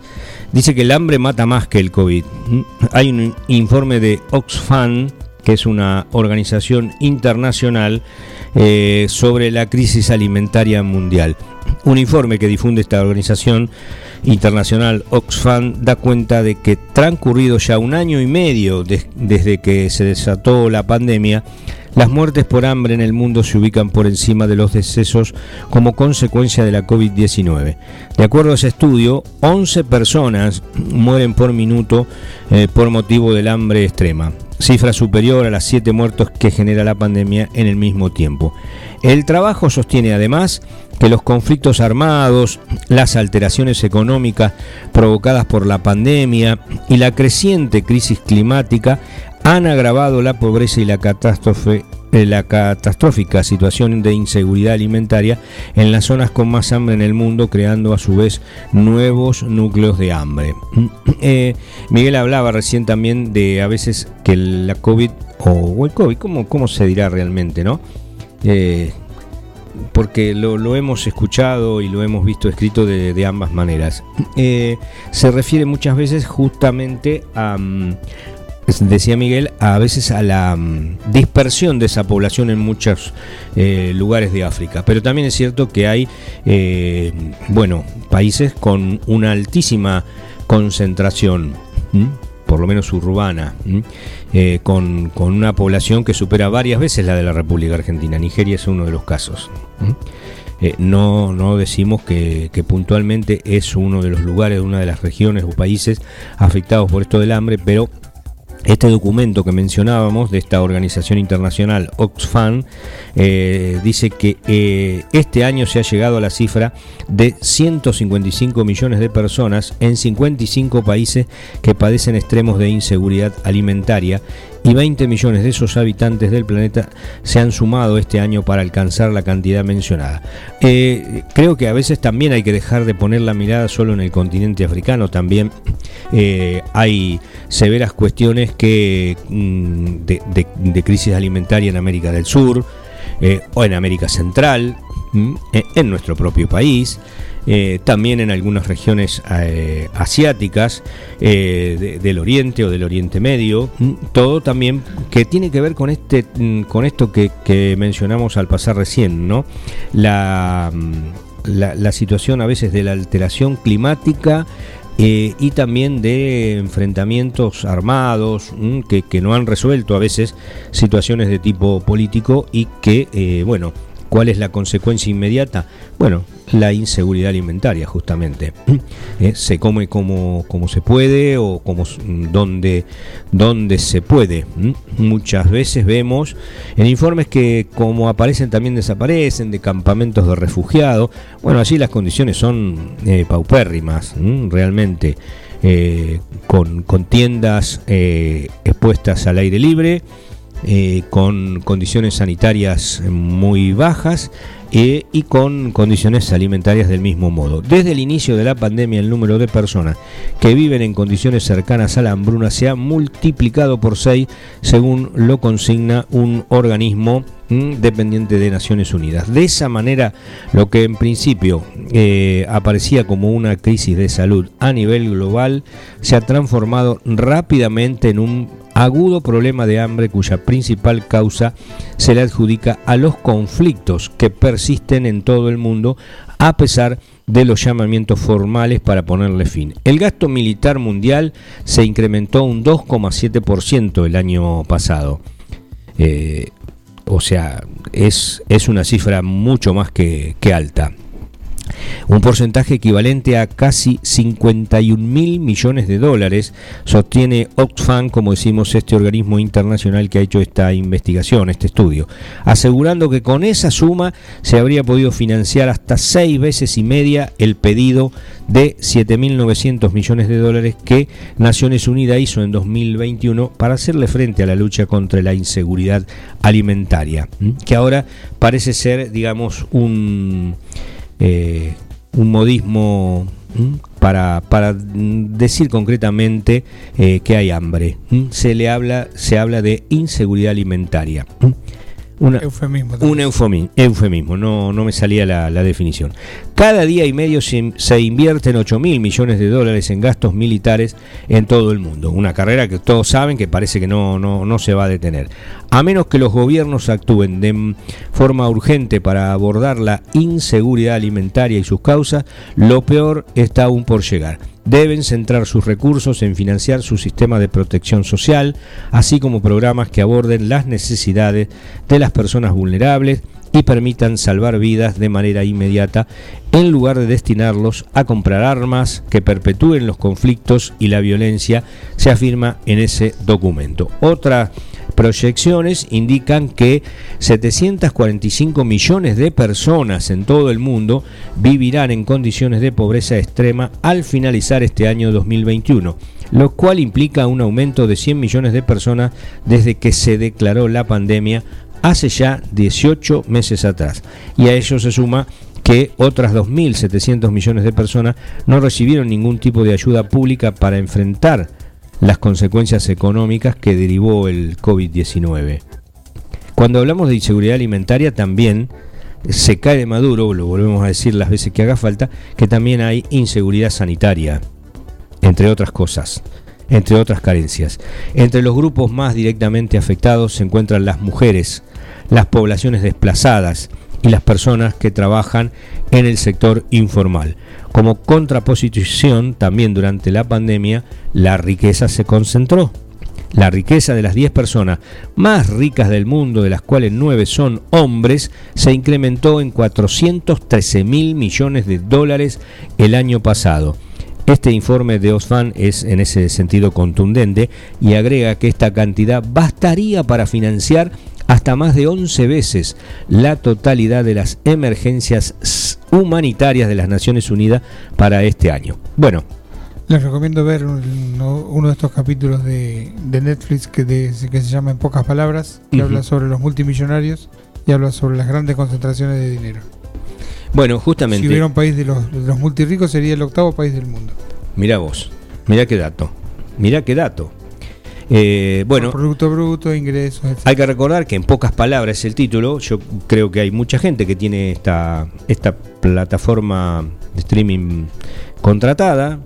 dice que el hambre mata más que el COVID. ¿Mm? Hay un informe de Oxfam, que es una organización internacional eh, sobre la crisis alimentaria mundial. Un informe que difunde esta organización internacional Oxfam da cuenta de que transcurrido ya un año y medio des- desde que se desató la pandemia, las muertes por hambre en el mundo se ubican por encima de los decesos como consecuencia de la COVID-19. De acuerdo a ese estudio, 11 personas mueren por minuto eh, por motivo del hambre extrema, cifra superior a las 7 muertos que genera la pandemia en el mismo tiempo. El trabajo sostiene además que los conflictos armados, las alteraciones económicas provocadas por la pandemia y la creciente crisis climática han agravado la pobreza y la catástrofe la catastrófica situación de inseguridad alimentaria en las zonas con más hambre en el mundo, creando a su vez nuevos núcleos de hambre. Eh, Miguel hablaba recién también de a veces que la COVID, o, el COVID, ¿cómo, cómo se dirá realmente, no? Eh, porque lo, hemos escuchado y lo hemos visto escrito de, de ambas maneras. Eh, se refiere muchas veces justamente a, mm, decía Miguel, a veces a la mm, dispersión de esa población en muchos eh, lugares de África. Pero también es cierto que hay, eh, bueno, países con una altísima concentración. por lo menos urbana. Eh, con, con una población que supera varias veces la de la República Argentina. Nigeria es uno de los casos. no, no decimos que, que puntualmente es uno de los lugares, una de las regiones o países afectados por esto del hambre, pero este documento que mencionábamos de esta organización internacional Oxfam eh, dice que eh, este año se ha llegado a la cifra de 155 millones de personas en 55 países que padecen extremos de inseguridad alimentaria y 20 millones de esos habitantes del planeta se han sumado este año para alcanzar la cantidad mencionada. Eh, creo que a veces también hay que dejar de poner la mirada solo en el continente africano, también eh, hay severas cuestiones que mm, de, crisis alimentaria en América del Sur eh, o en América Central, mm, en nuestro propio país. Eh, también en algunas regiones eh, asiáticas eh, de- del Oriente o del Oriente Medio, mm, todo también que tiene que ver con este, mm, con esto que, mencionamos al pasar recién, ¿no? La, mm, la, la situación a veces de la alteración climática y también de enfrentamientos armados que, no han resuelto a veces situaciones de tipo político y que, bueno, ¿cuál es la consecuencia inmediata? Bueno, la inseguridad alimentaria justamente. Eh, se come como, como se puede o como s- donde, donde se puede. Muchas veces vemos en informes que como aparecen también desaparecen de campamentos de refugiados. Bueno, allí las condiciones son eh, paupérrimas, realmente. eh, con, con tiendas eh, expuestas al aire libre, eh, con condiciones sanitarias muy bajas eh, y con condiciones alimentarias del mismo modo. Desde el inicio de la pandemia el número de personas que viven en condiciones cercanas a la hambruna se ha multiplicado por 6 según lo consigna un organismo mm, dependiente de Naciones Unidas. De esa manera, lo que en principio eh, aparecía como una crisis de salud a nivel global se ha transformado rápidamente en un agudo problema de hambre cuya principal causa se le adjudica a los conflictos que persisten en todo el mundo a pesar de los llamamientos formales para ponerle fin. El gasto militar mundial se incrementó un 2,7% el año pasado. Eh, o sea, es, es una cifra mucho más que, que alta. Un porcentaje equivalente a casi 51 mil millones de dólares, sostiene Oxfam, como decimos, este organismo internacional que ha hecho esta investigación, este estudio, asegurando que con esa suma se habría podido financiar hasta seis veces y media el pedido de 7.900 millones de dólares que Naciones Unidas hizo en 2021 para hacerle frente a la lucha contra la inseguridad alimentaria, que ahora parece ser, digamos, un eh, un modismo para, para decir concretamente eh, que hay hambre. Se le habla, se habla de inseguridad alimentaria. Una, Eufemismo. un eufemi- eufemismo, no, no me salía la, la definición. Cada día y medio se, se invierten 8 mil millones de dólares en gastos militares en todo el mundo. Una carrera que todos saben que parece que no, no, no se va a detener. A menos que los gobiernos actúen de forma urgente para abordar la inseguridad alimentaria y sus causas, lo peor está aún por llegar. Deben centrar sus recursos en financiar su sistema de protección social, así como programas que aborden las necesidades de las personas vulnerables y permitan salvar vidas de manera inmediata en lugar de destinarlos a comprar armas que perpetúen los conflictos y la violencia, se afirma en ese documento. Otras proyecciones indican que 745 millones de personas en todo el mundo vivirán en condiciones de pobreza extrema al finalizar este año 2021 lo cual implica un aumento de 100 millones de personas desde que se declaró la pandemia hace ya 18 meses atrás. Y a ello se suma que otras 2.700 millones de personas no recibieron ningún tipo de ayuda pública para enfrentar las consecuencias económicas que derivó el COVID-19. Cuando hablamos de inseguridad alimentaria también se cae de Maduro, lo volvemos a decir las veces que haga falta, que también hay inseguridad sanitaria, entre otras cosas, entre otras carencias. Entre los grupos más directamente afectados se encuentran las mujeres, las poblaciones desplazadas y las personas que trabajan en el sector informal. Como contraposición, también durante la pandemia, la riqueza se concentró. La riqueza de las 10 personas más ricas del mundo, de las cuales 9 son hombres, se incrementó en 413 mil millones de dólares el año pasado. Este informe de Osfan es en ese sentido contundente y agrega que esta cantidad bastaría para financiar hasta más de 11 veces la totalidad de las emergencias humanitarias de las Naciones Unidas para este año. Bueno, Les recomiendo ver uno, uno de estos capítulos de, de Netflix que, de- que se llama En pocas palabras, que habla sobre los multimillonarios y habla sobre las grandes concentraciones de dinero. Bueno, justamente... Si hubiera un país de los, de los multirricos sería el octavo país del mundo. Mirá vos, mirá qué dato, mirá qué dato. Eh, bueno, Producto bruto, ingresos, etc. hay que recordar que en pocas palabras el título, yo creo que hay mucha gente que tiene esta, esta plataforma de streaming contratada.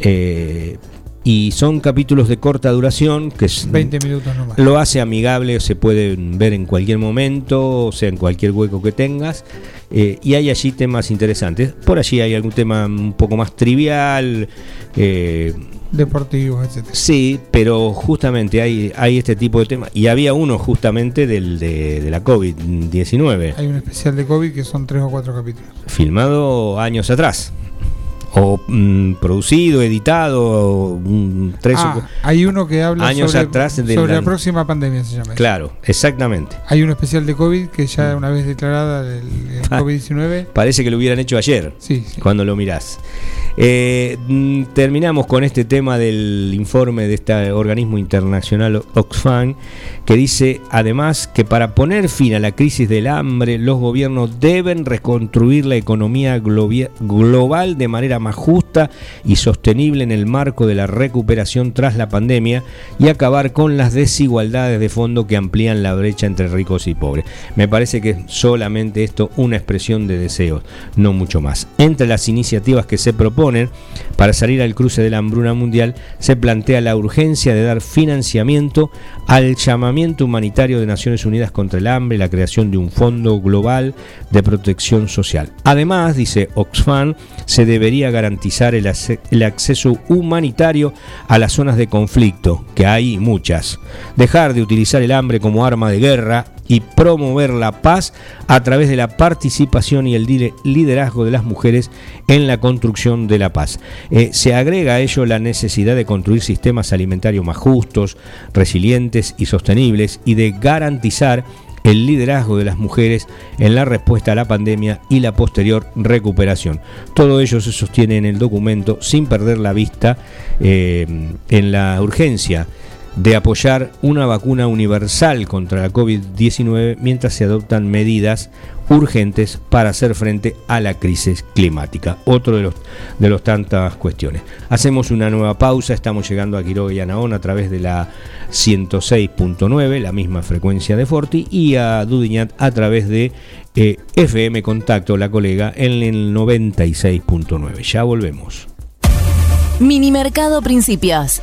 eh, y son capítulos de corta duración que es- 20 minutos nomás. lo hace amigable, se pueden ver en cualquier momento, o sea, en cualquier hueco que tengas. eh, y hay allí temas interesantes. Por allí hay algún tema un poco más trivial. eh, Deportivos, etc. sí, pero justamente hay, hay este tipo de temas. Y había uno justamente del, de, de la COVID-19, Hay un especial de COVID que son tres o cuatro capítulos. filmado años atrás. O mm, producido, editado, mm, tres o Ah, hay uno que habla Años sobre, atrás sobre la- la próxima pandemia, se llama. Claro, exactamente. Hay un especial de COVID que ya una vez declarada el, el Ah. COVID-19. Parece que lo hubieran hecho ayer. Sí, sí. cuando lo mirás. Eh, mm, terminamos con este tema del informe de este organismo internacional Oxfam, que dice además que para poner fin a la crisis del hambre, los gobiernos deben reconstruir la economía global de manera más justa y sostenible en el marco de la recuperación tras la pandemia y acabar con las desigualdades de fondo que amplían la brecha entre ricos y pobres. Me parece que es solamente esto una expresión de deseos, no mucho más. Entre las iniciativas que se proponen para salir al cruce de la hambruna mundial, se plantea la urgencia de dar financiamiento al llamamiento humanitario de Naciones Unidas contra el hambre y la creación de un fondo global de protección social. Además, dice Oxfam, se debería garantizar el, acceso humanitario a las zonas de conflicto, que hay muchas. Dejar de utilizar el hambre como arma de guerra y promover la paz a través de la participación y el liderazgo de las mujeres en la construcción de la paz. Eh, se agrega a ello la necesidad de construir sistemas alimentarios más justos, resilientes y sostenibles y de garantizar el liderazgo de las mujeres en la respuesta a la pandemia y la posterior recuperación. Todo ello se sostiene en el documento sin perder la vista eh, en la urgencia de apoyar una vacuna universal contra la COVID-19 mientras se adoptan medidas urgentes para hacer frente a la crisis climática. Otro de los de los tantas cuestiones. Hacemos una nueva pausa, estamos llegando a Quiroga y Anaón a través de la 106.9, la misma frecuencia de Forti, y a Dudiñat a través de eh, FM Contacto, la colega, en el 96.9. Ya volvemos. Minimercado Principios.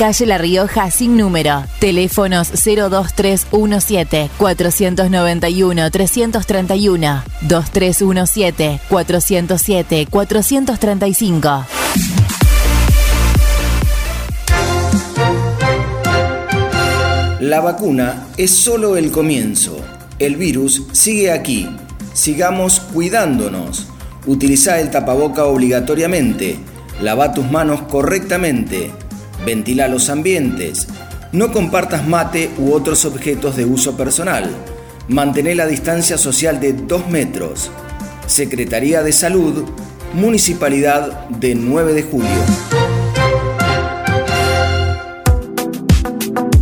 Calle La Rioja sin número. Teléfonos 02317 491 331 2317 407 435. La vacuna es solo el comienzo. El virus sigue aquí. Sigamos cuidándonos. Utiliza el tapaboca obligatoriamente. Lava tus manos correctamente. Ventila los ambientes. No compartas mate u otros objetos de uso personal. Mantén la distancia social de 2 metros. Secretaría de Salud, Municipalidad de 9 de Julio.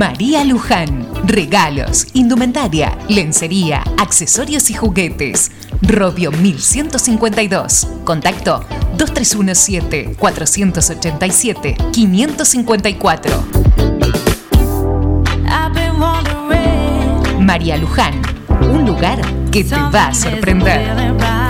María Luján. Regalos, indumentaria, lencería, accesorios y juguetes. Robio 1152. Contacto 2317-487-554. María Luján. Un lugar que te va a sorprender.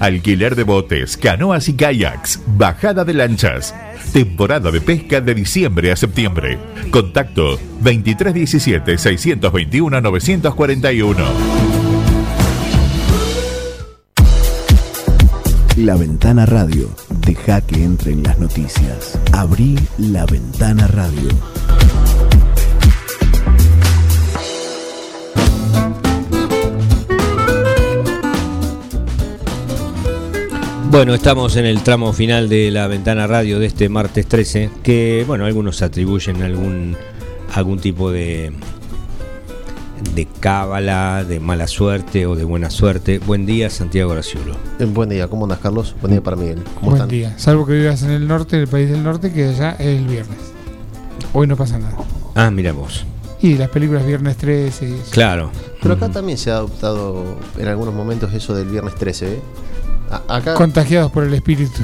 Alquiler de botes, canoas y kayaks, bajada de lanchas. Temporada de pesca de diciembre a septiembre. Contacto 2317-621-941. La Ventana Radio. Deja que entren las noticias. Abrí La Ventana Radio. Bueno, estamos en el tramo final de la ventana radio de este martes 13, que bueno, algunos atribuyen algún algún tipo de de cábala, de mala suerte o de buena suerte. Buen día, Santiago Graciulo. Eh, Buen día, ¿cómo andas, Carlos? Buen día para Miguel. ¿Cómo Buen están? día. Salvo que vivas en el norte, en el país del norte, que allá es el viernes. Hoy no pasa nada. Ah, miramos. Y las películas Viernes 13. y eso. Claro. Pero acá también se ha adoptado en algunos momentos eso del viernes 13, ¿eh? Acá Contagiados por el espíritu.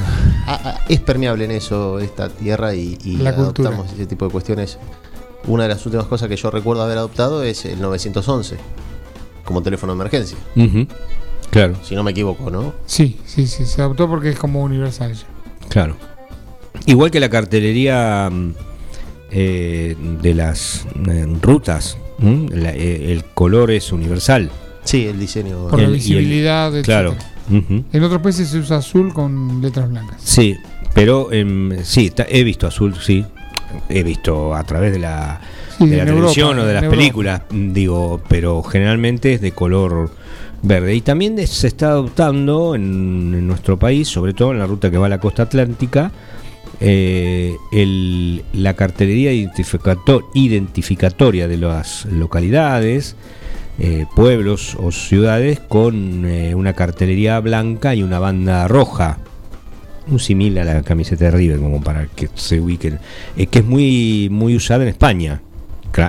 a- a- es permeable en eso esta tierra y, y La cultura. adoptamos ese tipo de cuestiones. Una de las últimas cosas que yo recuerdo haber adoptado es el 911 como teléfono de emergencia. Claro, si no me equivoco, ¿no? Sí, sí, sí. Se adoptó porque es como universal ya. claro. Igual que la cartelería mm, eh, de las eh, rutas, ¿m? La- eh, el color es universal. Sí, el diseño. Por la el- visibilidad, Claro. etcétera. En otros países se usa azul con letras blancas. Sí, pero em, sí, he visto azul, sí. He visto a través de la, Sí, de la televisión Europa, o de las películas, mm, digo, pero generalmente es de color verde. Y también se está adoptando en, en nuestro país, sobre todo en la ruta que va a la costa atlántica, eh, el- la cartelería identificato- identificatoria de las localidades, eh, pueblos o ciudades con eh, una cartelería blanca y una banda roja. Un simil a la camiseta de River, como para que se ubiquen. Eh, que es muy, muy usada en España.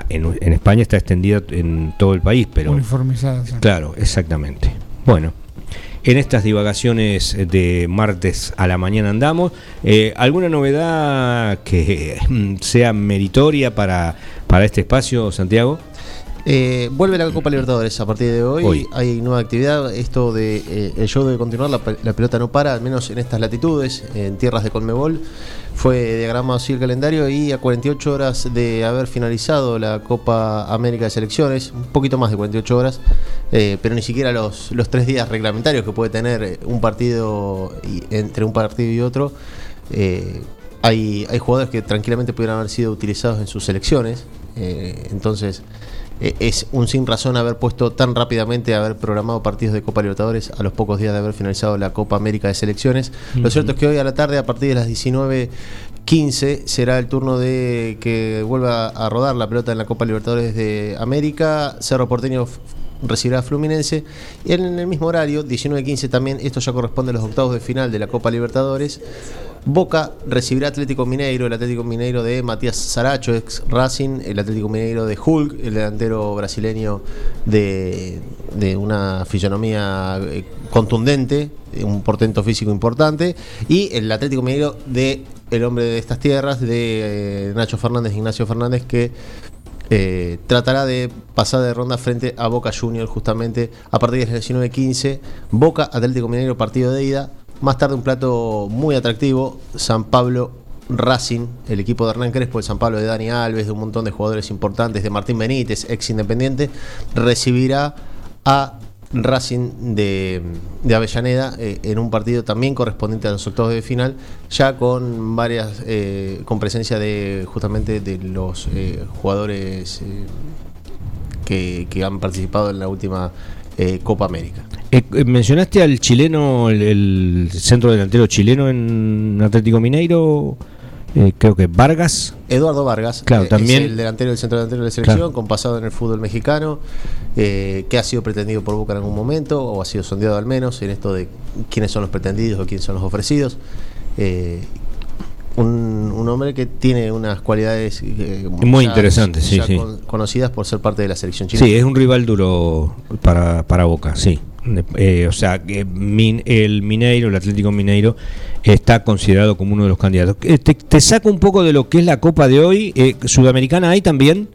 En, en España está extendida en todo el país, pero. Uniformizadas. Claro, exactamente. Bueno, en estas divagaciones de martes a la mañana andamos. Eh, ¿Alguna novedad que sea meritoria para, para este espacio, Santiago? Eh, vuelve la Copa Libertadores a partir de hoy. Hoy. Hay nueva actividad. Esto de eh, el show debe continuar. La, pe- la pelota no para, al menos en estas latitudes, en tierras de Colmebol. Fue diagramado así el calendario y a 48 horas de haber finalizado la Copa América de Selecciones, un poquito más de 48 horas, eh, pero ni siquiera los, los tres días reglamentarios que puede tener eh, un partido y- entre un partido y otro. hay, hay jugadores que tranquilamente pudieran haber sido utilizados en sus selecciones. entonces, es un sin razón haber puesto tan rápidamente, haber programado partidos de Copa Libertadores a los pocos días de haber finalizado la Copa América de Selecciones. Lo cierto es que hoy a la tarde, a partir de las 19.15, será el turno de que vuelva a rodar la pelota en la Copa Libertadores de América. Cerro Porteño recibirá Fluminense. Y en el mismo horario, 19-15 también, esto ya corresponde a los octavos de final de la Copa Libertadores. Boca recibirá Atlético Mineiro, el Atlético Mineiro de Matías Saracho, ex Racing, el Atlético Mineiro de Hulk, el delantero brasileño de, de una fisionomía eh, contundente, un portento físico importante, y el Atlético Mineiro de el hombre de estas tierras, de eh, Nacho Fernández, Ignacio Fernández, que eh, tratará de pasar de ronda frente a Boca Juniors justamente a partir del 19-15. Boca, Atlético Mineiro, partido de ida. Más tarde un plato muy atractivo, San Pablo Racing, el equipo de Hernán Crespo, el San Pablo de Dani Alves, de un montón de jugadores importantes, de Martín Benítez, ex independiente, recibirá a Racing de, de Avellaneda eh, en un partido también correspondiente a los octavos de final, ya con varias, eh, con presencia de justamente de los eh, jugadores eh, que, han participado en la última eh, Copa América. Mencionaste al chileno, el, el centro delantero chileno en Atlético Mineiro, eh, creo que Vargas. Eduardo Vargas, Claro, eh, también- es el delantero del centro delantero de la selección, Claro. con pasado en el fútbol mexicano, eh, que ha sido pretendido por Boca en algún momento, o ha sido sondeado al menos en esto de quiénes son los pretendidos o quiénes son los ofrecidos. Eh, un, un hombre que tiene unas cualidades Muy interesantes, sí, sí. con- conocidas por ser parte de la selección chilena. Sí, es un rival duro para, para Boca, sí. Eh, o sea, que el Mineiro, el Atlético Mineiro, está considerado como uno de los candidatos. Eh, Te, te saco un poco de lo que es la Copa de hoy. Eh, ¿Sudamericana hay también?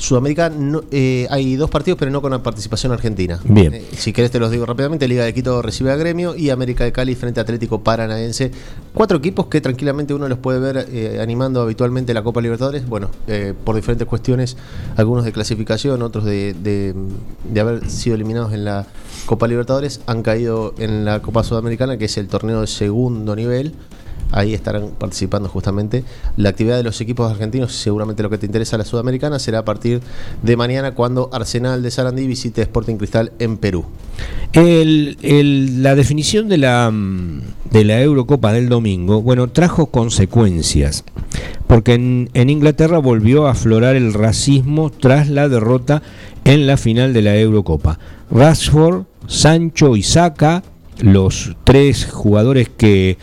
Sudamérica no- eh, hay dos partidos, pero no con la participación argentina. Bien. Eh, si querés te los digo rápidamente, Liga de Quito recibe a Gremio y América de Cali frente a Atlético Paranaense. Cuatro equipos que tranquilamente uno los puede ver eh, animando habitualmente la Copa Libertadores. Bueno, eh, por diferentes cuestiones, algunos de clasificación, otros de, de- de haber sido eliminados en la Copa Libertadores, han caído en la Copa Sudamericana, que es el torneo de segundo nivel. Ahí estarán participando justamente. La actividad de los equipos argentinos, seguramente lo que te interesa la sudamericana, será a partir de mañana cuando Arsenal de Sarandí visite Sporting Cristal en Perú. La definición de la, mm, de la Eurocopa del domingo, bueno, trajo consecuencias, porque en, en Inglaterra volvió a aflorar el racismo tras la derrota en la final de la Eurocopa. Rashford, Sancho y Saka, los tres jugadores que,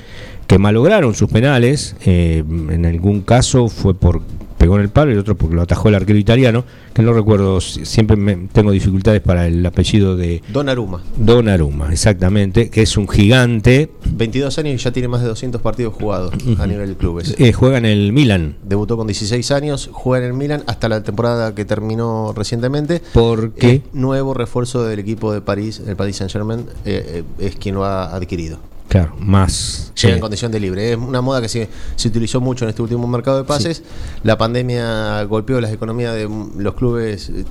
que malograron sus penales, eh, en algún caso fue por pegó en el palo y el otro porque lo atajó el arquero italiano, que no recuerdo, si- siempre me- tengo dificultades para el apellido de Donnarumma, Donnarumma, exactamente, que es un gigante, 22 años y ya tiene más de 200 partidos jugados a nivel de clubes. eh, juega en el Milan, Debutó con 16 años, juega en el Milan hasta la temporada que terminó recientemente. porque Eh, nuevo refuerzo del equipo de París, el Paris Saint Germain, es quien lo ha adquirido. Claro, más Llega eh, en condición de libre. Es una moda que se, se utilizó mucho en este último mercado de pases. La pandemia golpeó las economías de los clubes, eh,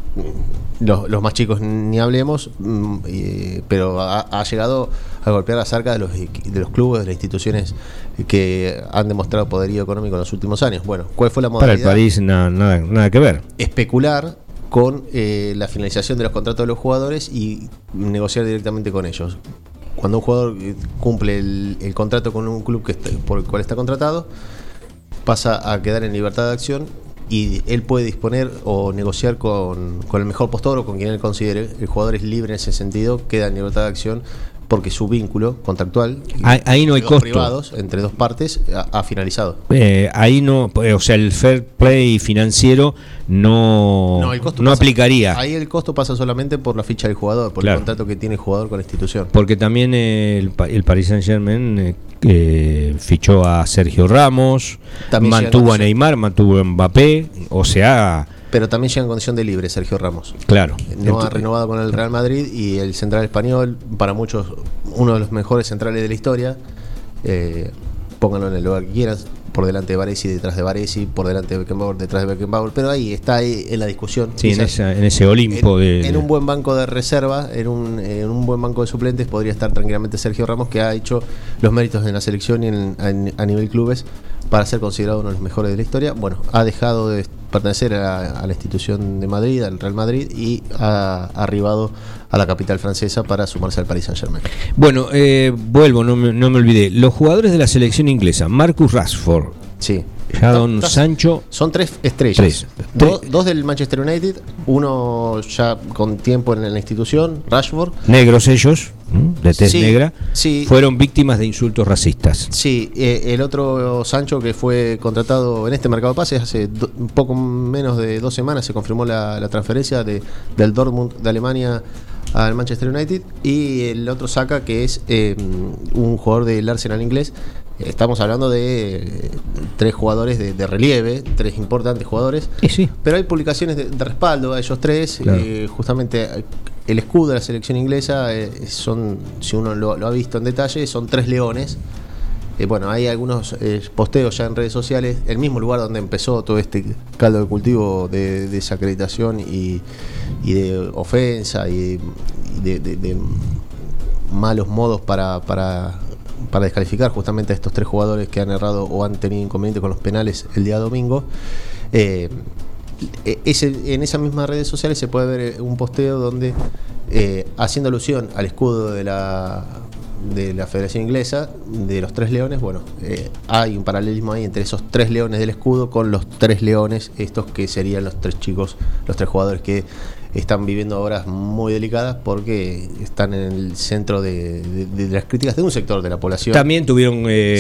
los, los más chicos ni hablemos, mm, pero ha, ha llegado a golpear las arcas de los, de los clubes, de las instituciones que han demostrado poderío económico en los últimos años. Bueno, ¿cuál fue la para el na- nada, nada que ver. especular con eh, la finalización de los contratos de los jugadores y negociar directamente con ellos. Cuando un jugador eh, cumple el, contrato con un club que está- por el cual está contratado, pasa a quedar en libertad de acción y él puede disponer o negociar con, con el mejor postor o con quien él considere. El jugador es libre en ese sentido, queda en libertad de acción porque su vínculo contractual Ahí- ahí no hay costo. privados entre dos partes ha, ha finalizado. Eh, ahí no, eh, o sea, el fair play financiero no, el costo no pasa- aplicaría. Ahí el costo pasa solamente por la ficha del jugador, por Claro. el contrato que tiene el jugador con la institución. Porque también eh, el, el Paris Saint Germain fichó a Sergio Ramos, También mantuvo a Neymar, mantuvo a Mbappé, o sea, Pero también llega en condición de libre Sergio Ramos. claro. No ha renovado con el Real Madrid y el central español, para muchos, uno de los mejores centrales de la historia. Eh, pónganlo en el lugar que quieran, por delante de Varesi, detrás de Varesi, por delante de Beckenbauer, detrás de Beckenbauer. Pero ahí está ahí en la discusión. sí, en, esa- en ese Olimpo en, de, en un buen banco de reserva, en un, en un buen banco de suplentes, podría estar tranquilamente Sergio Ramos, que ha hecho los méritos en la selección y en- en- a nivel clubes para ser considerado uno de los mejores de la historia. Bueno, ha dejado de pertenecer a, a la institución de Madrid, al Real Madrid, y ha arribado a la capital francesa para sumarse al Paris Saint Germain. Bueno, eh, vuelvo, no me, no me olvidé. Los jugadores de la selección inglesa, Marcus Rashford, Sí. Jadon Sancho. Son tres estrellas. Tres. Do- dos del Manchester United, uno ya con tiempo en la institución, Rashford. Negros ellos, de tez Sí, negra, sí. fueron víctimas de insultos racistas. Sí, eh, el otro Sancho que fue contratado en este mercado de pases hace do- un poco menos de dos semanas se confirmó la, la transferencia de, del Dortmund de Alemania al Manchester United y el otro Saka que es eh, un jugador del Arsenal inglés. Estamos hablando de eh, tres jugadores de, de relieve, tres importantes jugadores. Sí. Pero hay publicaciones de, de respaldo a ellos tres. Claro. eh, justamente eh, el escudo de la selección inglesa eh, son, si uno lo, lo ha visto en detalle, son tres leones. Bueno, hay algunos posteos ya en redes sociales, el mismo lugar donde empezó todo este caldo de cultivo de desacreditación y, y de ofensa y, y de, malos modos para, para, para descalificar justamente a estos tres jugadores que han errado o han tenido inconveniente con los penales el día domingo. Eh, e- ese- en esas mismas redes sociales se puede ver eh, un posteo donde, eh, haciendo alusión al escudo de la, de la Federación Inglesa, de los tres leones, bueno, eh, hay un paralelismo ahí entre esos tres leones del escudo con los tres leones, estos que serían los tres chicos, los tres jugadores que están viviendo horas muy delicadas porque están en el centro de, de- de las críticas de un sector de la población. También tuvieron eh,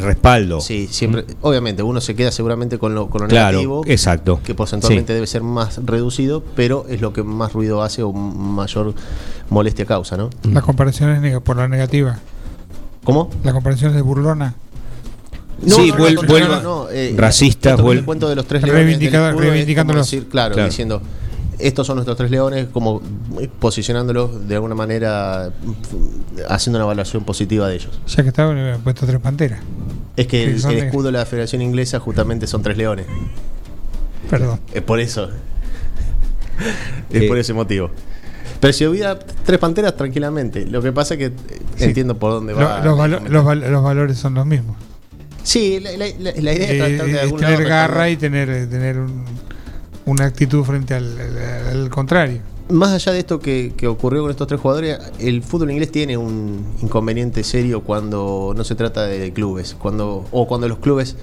respaldo. Sí, siempre. Obviamente, uno se queda seguramente con lo, con lo Claro, negativo. exacto. Que porcentualmente Sí. debe ser más reducido, pero es lo que más ruido hace o mayor molestia causa, ¿no? La comparación es neg- por la negativa. ¿Cómo? La comparación es de burlona. Sí, no, vuel- no, no, vuelva- no, no, eh, vuel- el cuento de los tres del decir, Claro. diciendo estos son nuestros tres leones, como eh, posicionándolos de alguna manera, mm, haciendo una evaluación positiva de ellos. Ya que estaba, le hubieran puesto tres panteras. Es que Sí, el, escudo de la Federación Inglesa justamente son tres leones. Perdón. Es por eso. es Eh, por ese motivo. Pero si hubiera tres panteras, tranquilamente. Lo que pasa es que eh, entiendo por dónde Lo- va. los, valo- los val- los valores son los mismos. Sí, la, la- la- la idea es Eh, tratar de algún tener lado garra y tener, eh, tener un- una actitud frente al, al- al contrario. Más allá de esto que, que ocurrió con estos tres jugadores, el fútbol inglés tiene un inconveniente serio cuando no se trata de clubes, cuando o cuando los clubes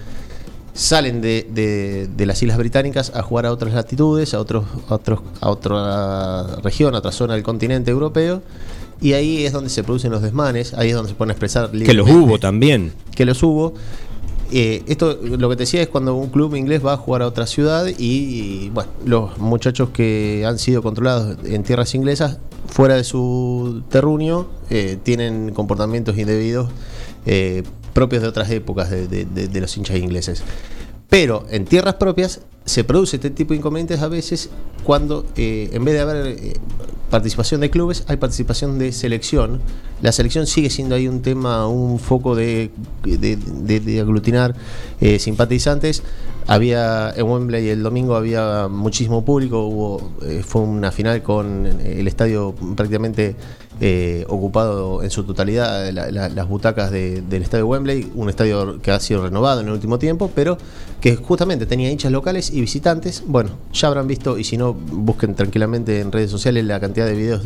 salen de, de- de las islas británicas a jugar a otras latitudes, a otros, a otros, a otra región, a otra zona del continente europeo, y ahí es donde se producen los desmanes, ahí es donde se pueden expresar Que los hubo también. que los hubo. Eh, esto lo que te decía es cuando un club inglés va a jugar a otra ciudad y, bueno, los muchachos que han sido controlados en tierras inglesas fuera de su terruño eh, tienen comportamientos indebidos eh, propios de otras épocas de- de- de los hinchas ingleses. Pero en tierras propias se produce este tipo de inconvenientes a veces cuando eh, en vez de haber eh, participación de clubes, hay participación de selección. La selección sigue siendo ahí un tema, un foco de, de- aglutinar eh, simpatizantes. Había en Wembley el domingo había muchísimo público, hubo eh, fue una final con el estadio prácticamente eh, ocupado en su totalidad, la- la- las butacas de- del estadio Wembley, un estadio que ha sido renovado en el último tiempo, pero que justamente tenía hinchas locales y visitantes. Bueno, ya habrán visto, y si no, busquen tranquilamente en redes sociales la cantidad de videos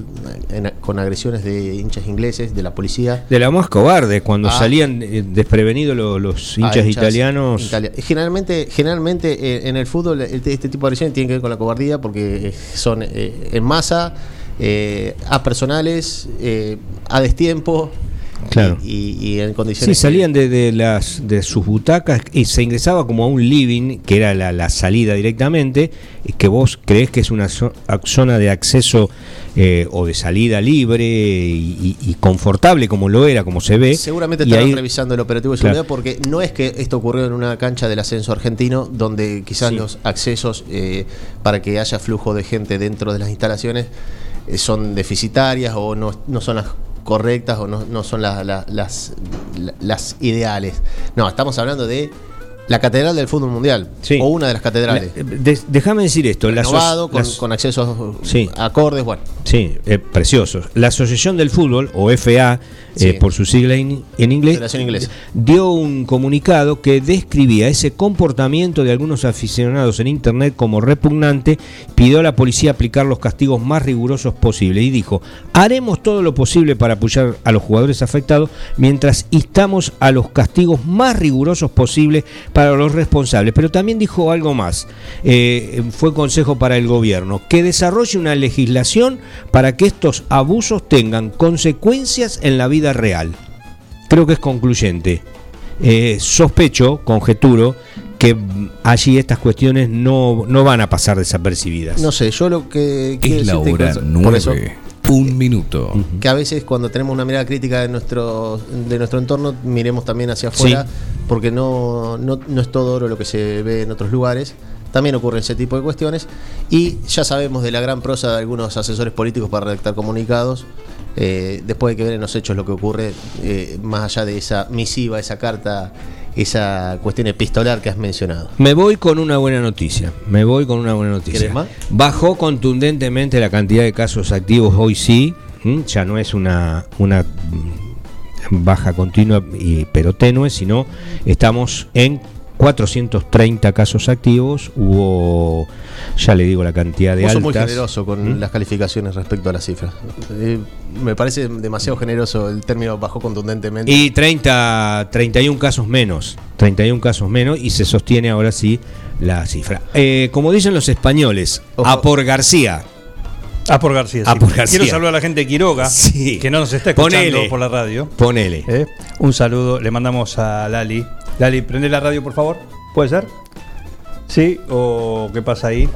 en- con agresiones de hinchas ingleses, de la policía. De la más cobarde, cuando Ah. salían eh, desprevenidos lo- los, hinchas italianos. italia- Generalmente, generalmente eh, en el fútbol este, este tipo de agresiones tienen que ver con la cobardía porque eh, son eh, en masa, eh, a personales, eh, a destiempo Claro. y, y en Sí, condiciones. que- salían de, de las de sus butacas y se ingresaba como a un living, que era la, la salida directamente, y que vos creés que es una zo- zona de acceso eh, o de salida libre y, y- y confortable como lo era, como se ve. Seguramente estarán ahí- revisando el operativo de Claro. seguridad porque no es que esto ocurrió en una cancha del ascenso argentino donde quizás Sí. los accesos eh, para que haya flujo de gente dentro de las instalaciones son deficitarias o no, no son las correctas o no, no son las, las ideales. No, estamos hablando de la catedral del fútbol mundial Sí. o una de las catedrales. La- de- déjame decir esto. la Renovado, con, accesos Sí. acordes, bueno. Sí, eh, preciosos. La Asociación del Fútbol, o FA, Sí. eh, por su sigla en, en inglés, Inglesa. dio un comunicado que describía ese comportamiento de algunos aficionados en Internet como repugnante, pidió a la policía aplicar los castigos más rigurosos posibles y dijo, haremos todo lo posible para apoyar a los jugadores afectados mientras instamos a los castigos más rigurosos posibles para los responsables. Pero también dijo algo más, eh, fue consejo para el gobierno, que desarrolle una legislación para que estos abusos tengan consecuencias en la vida real. Creo que es concluyente. Eh, sospecho, conjeturo, que allí estas cuestiones no, no van a pasar desapercibidas. No sé, yo lo que Es la hora 9. Un minuto. que a veces cuando tenemos una mirada crítica de nuestro, de nuestro entorno, miremos también hacia afuera, Sí. Porque no, no, no es todo oro lo que se ve en otros lugares. También ocurren ese tipo de cuestiones. Y ya sabemos de la gran prosa de algunos asesores políticos para redactar comunicados. eh, después de que ver en los hechos lo que ocurre, eh, más allá de esa misiva, esa carta, esa cuestión epistolar que has mencionado. Me voy con una buena noticia. Me voy con una buena noticia. ¿Querés más? Bajó contundentemente la cantidad de casos activos hoy sí. Ya no es una, una baja continua y, pero tenue, sino estamos en 430 casos activos. Hubo, ya le digo la cantidad de Vos sos altas. muy generoso con ¿Mm? las calificaciones respecto a las cifras. Eh, me parece demasiado generoso el término bajó contundentemente. Y 30, 31 casos menos. 31 casos menos y se sostiene ahora sí la cifra. Eh, como dicen los españoles, Ojo. a por García. Ah, por García. Ah, sí. por García. Quiero saludar a la gente de Quiroga, Sí. que no nos está escuchando Ponele. por la radio. Ponele. ¿eh? Un saludo, le mandamos a Lali. Lali, prende la radio, por favor. ¿Puede ser? ¿Sí? ¿O qué pasa ahí?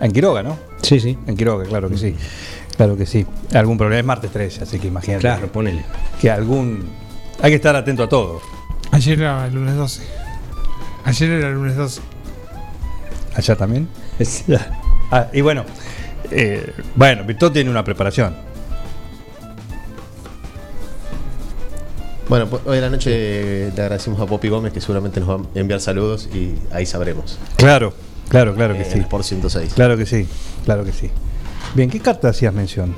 En Quiroga, ¿no? Sí, sí. En Quiroga, claro que sí. Claro que sí. Algún problema es martes 13, así que imagínate. Claro, ponele. Que algún. Hay que estar atento a todo. Ayer era el lunes 12. Ayer era el lunes 12. ¿Allá también? Ah, y bueno, eh, bueno, Víctor tiene una preparación. Bueno, pues, hoy a la noche le agradecemos a Popi Gómez que seguramente nos va a enviar saludos y ahí sabremos. Claro, claro, claro que Eh, sí. Por 106. Claro que sí, claro que sí. Bien, ¿qué carta hacías mención?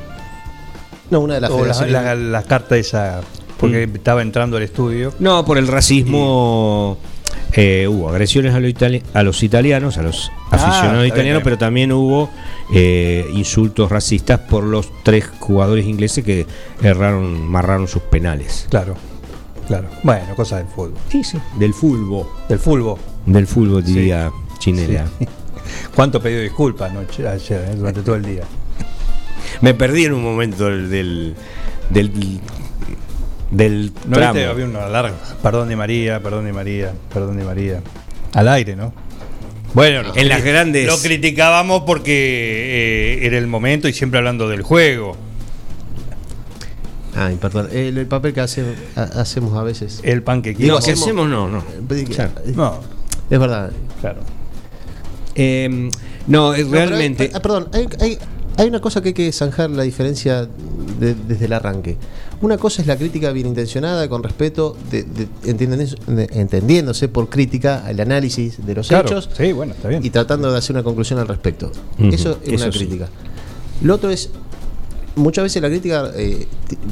No, una de las la, la- la carta esa, porque Mm. estaba entrando al estudio. No, por el racismo eh, hubo agresiones a, lo itali- a los italianos, a los Ah, bien, italianos, está bien. pero también hubo eh, insultos racistas por los tres jugadores ingleses que erraron, marraron sus penales. Claro, claro. Bueno, cosas del fútbol. Sí, sí. Del fútbol. Del fútbol. Del fútbol, diría Chinela. Sí. ¿Cuánto pidió disculpas anoche, ayer, eh, durante todo el día? Me perdí en un momento del. del, del, del No tramo. viste, había una larga. Perdón de María, perdón de María, perdón de María. Al aire, ¿no? Bueno, lo En las grandes- Lo criticábamos porque eh, era el momento y siempre hablando del juego. Ay, perdón. El, el papel que hace- ha- hacemos a veces. El pan que quiero. que hacemos, no, no. Claro. No, Es verdad. claro. Eh, no, es No, hay- realmente. ah, perdón, hay, hay- hay una cosa que hay que zanjar la diferencia de- desde el arranque. Una cosa es la crítica bien intencionada, con respeto, de, de- entienden- de- entendiéndose por crítica el análisis de los Claro, hechos sí, bueno, está bien. y tratando de hacer una conclusión al respecto. Eso es eso una sí. crítica. Lo otro es, muchas veces la crítica eh,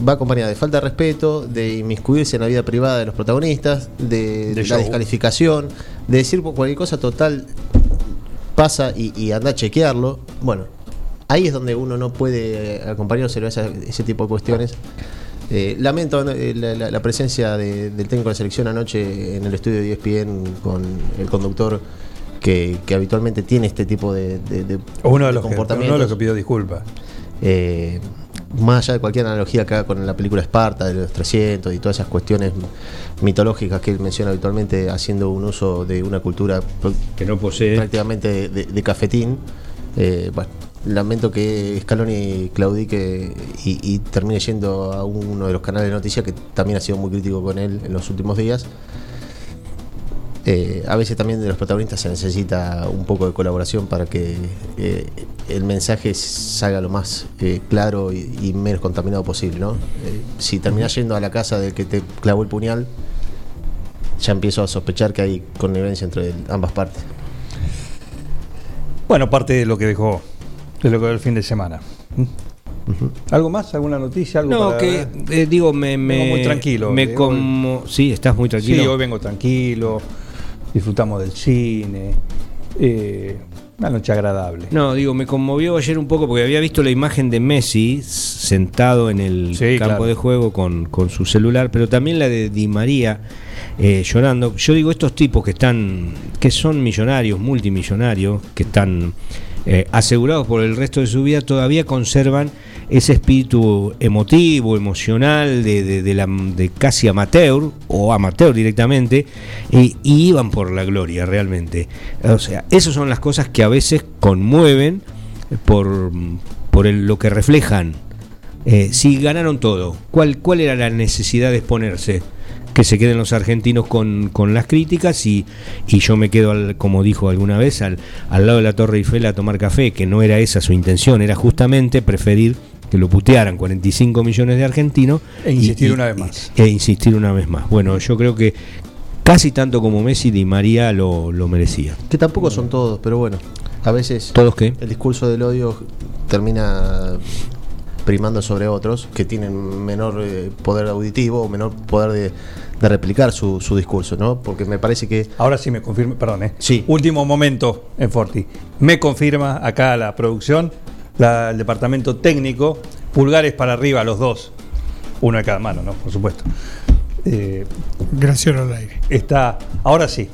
va acompañada de falta de respeto, de inmiscuirse en la vida privada de los protagonistas, de, De la show. descalificación, de decir por cualquier cosa total pasa y, y anda a chequearlo. Bueno, ahí es donde uno no puede eh, acompañarse a ese, tipo de cuestiones. Eh, lamento eh, la, la- la presencia de- del técnico de la selección anoche en el estudio de ESPN con el conductor que, que habitualmente tiene este tipo de, de- de- Uno de de los que, uno comportamientos. de los que pidió disculpas. Eh, más allá de cualquier analogía acá con la película Esparta de los 300 y todas esas cuestiones mitológicas que él menciona habitualmente haciendo un uso de una cultura que no posee. prácticamente de, de- de cafetín. Eh, bueno, lamento que Scaloni claudique y, y termine yendo a uno de los canales de noticias que también ha sido muy crítico con él en los últimos días. Eh, a veces también de los protagonistas se necesita un poco de colaboración para que eh, el mensaje salga lo más eh, claro y, y menos contaminado posible. ¿no? Si terminás yendo a la casa del que te clavó el puñal, ya empiezo a sospechar que hay connivencia entre ambas partes. Bueno, parte de lo que dejó, de lo que el fin de semana. ¿Algo más? ¿Alguna noticia? ¿Algo No, para- que eh, digo, me, me. Vengo muy tranquilo, Me hoy. como. Sí, estás muy tranquilo. Sí, hoy vengo tranquilo, disfrutamos del cine, eh, una noche agradable. No, digo, me conmovió ayer un poco porque había visto la imagen de Messi sentado en el Sí, campo claro. de juego con, con su celular, pero también la de Di María eh, llorando. Yo digo, estos tipos que están, que son millonarios, multimillonarios, que están eh, asegurados por el resto de su vida, todavía conservan ese espíritu emotivo, emocional, de, de- de la- de casi amateur, o amateur directamente, y, iban por la gloria realmente. O sea, esas son las cosas que a veces conmueven por, por lo que reflejan. Eh, si ganaron todo, ¿cuál, ¿cuál era la necesidad de exponerse? Que se queden los argentinos con, con las críticas y, y yo me quedo, al- como dijo alguna vez, al, al lado de la Torre Eiffel a tomar café, que no era esa su intención, era justamente preferir que lo putearan 45 millones de argentinos E insistir y- una vez más. E insistir una vez más. Bueno, yo creo que casi tanto como Messi, Di María lo, lo merecía. Que tampoco son todos, pero bueno, a veces ¿Todos qué? el discurso del odio termina primando sobre otros que tienen menor eh, poder auditivo o menor poder de, de replicar su, su discurso, ¿no? Porque me parece que Ahora sí me confirma, perdón, ¿eh? Sí. Último momento en Forti. Me confirma acá la producción, la- el departamento técnico, pulgares para arriba los dos. Uno de cada mano, ¿no? Por supuesto. Eh, Graciolo al aire. está, ahora sí,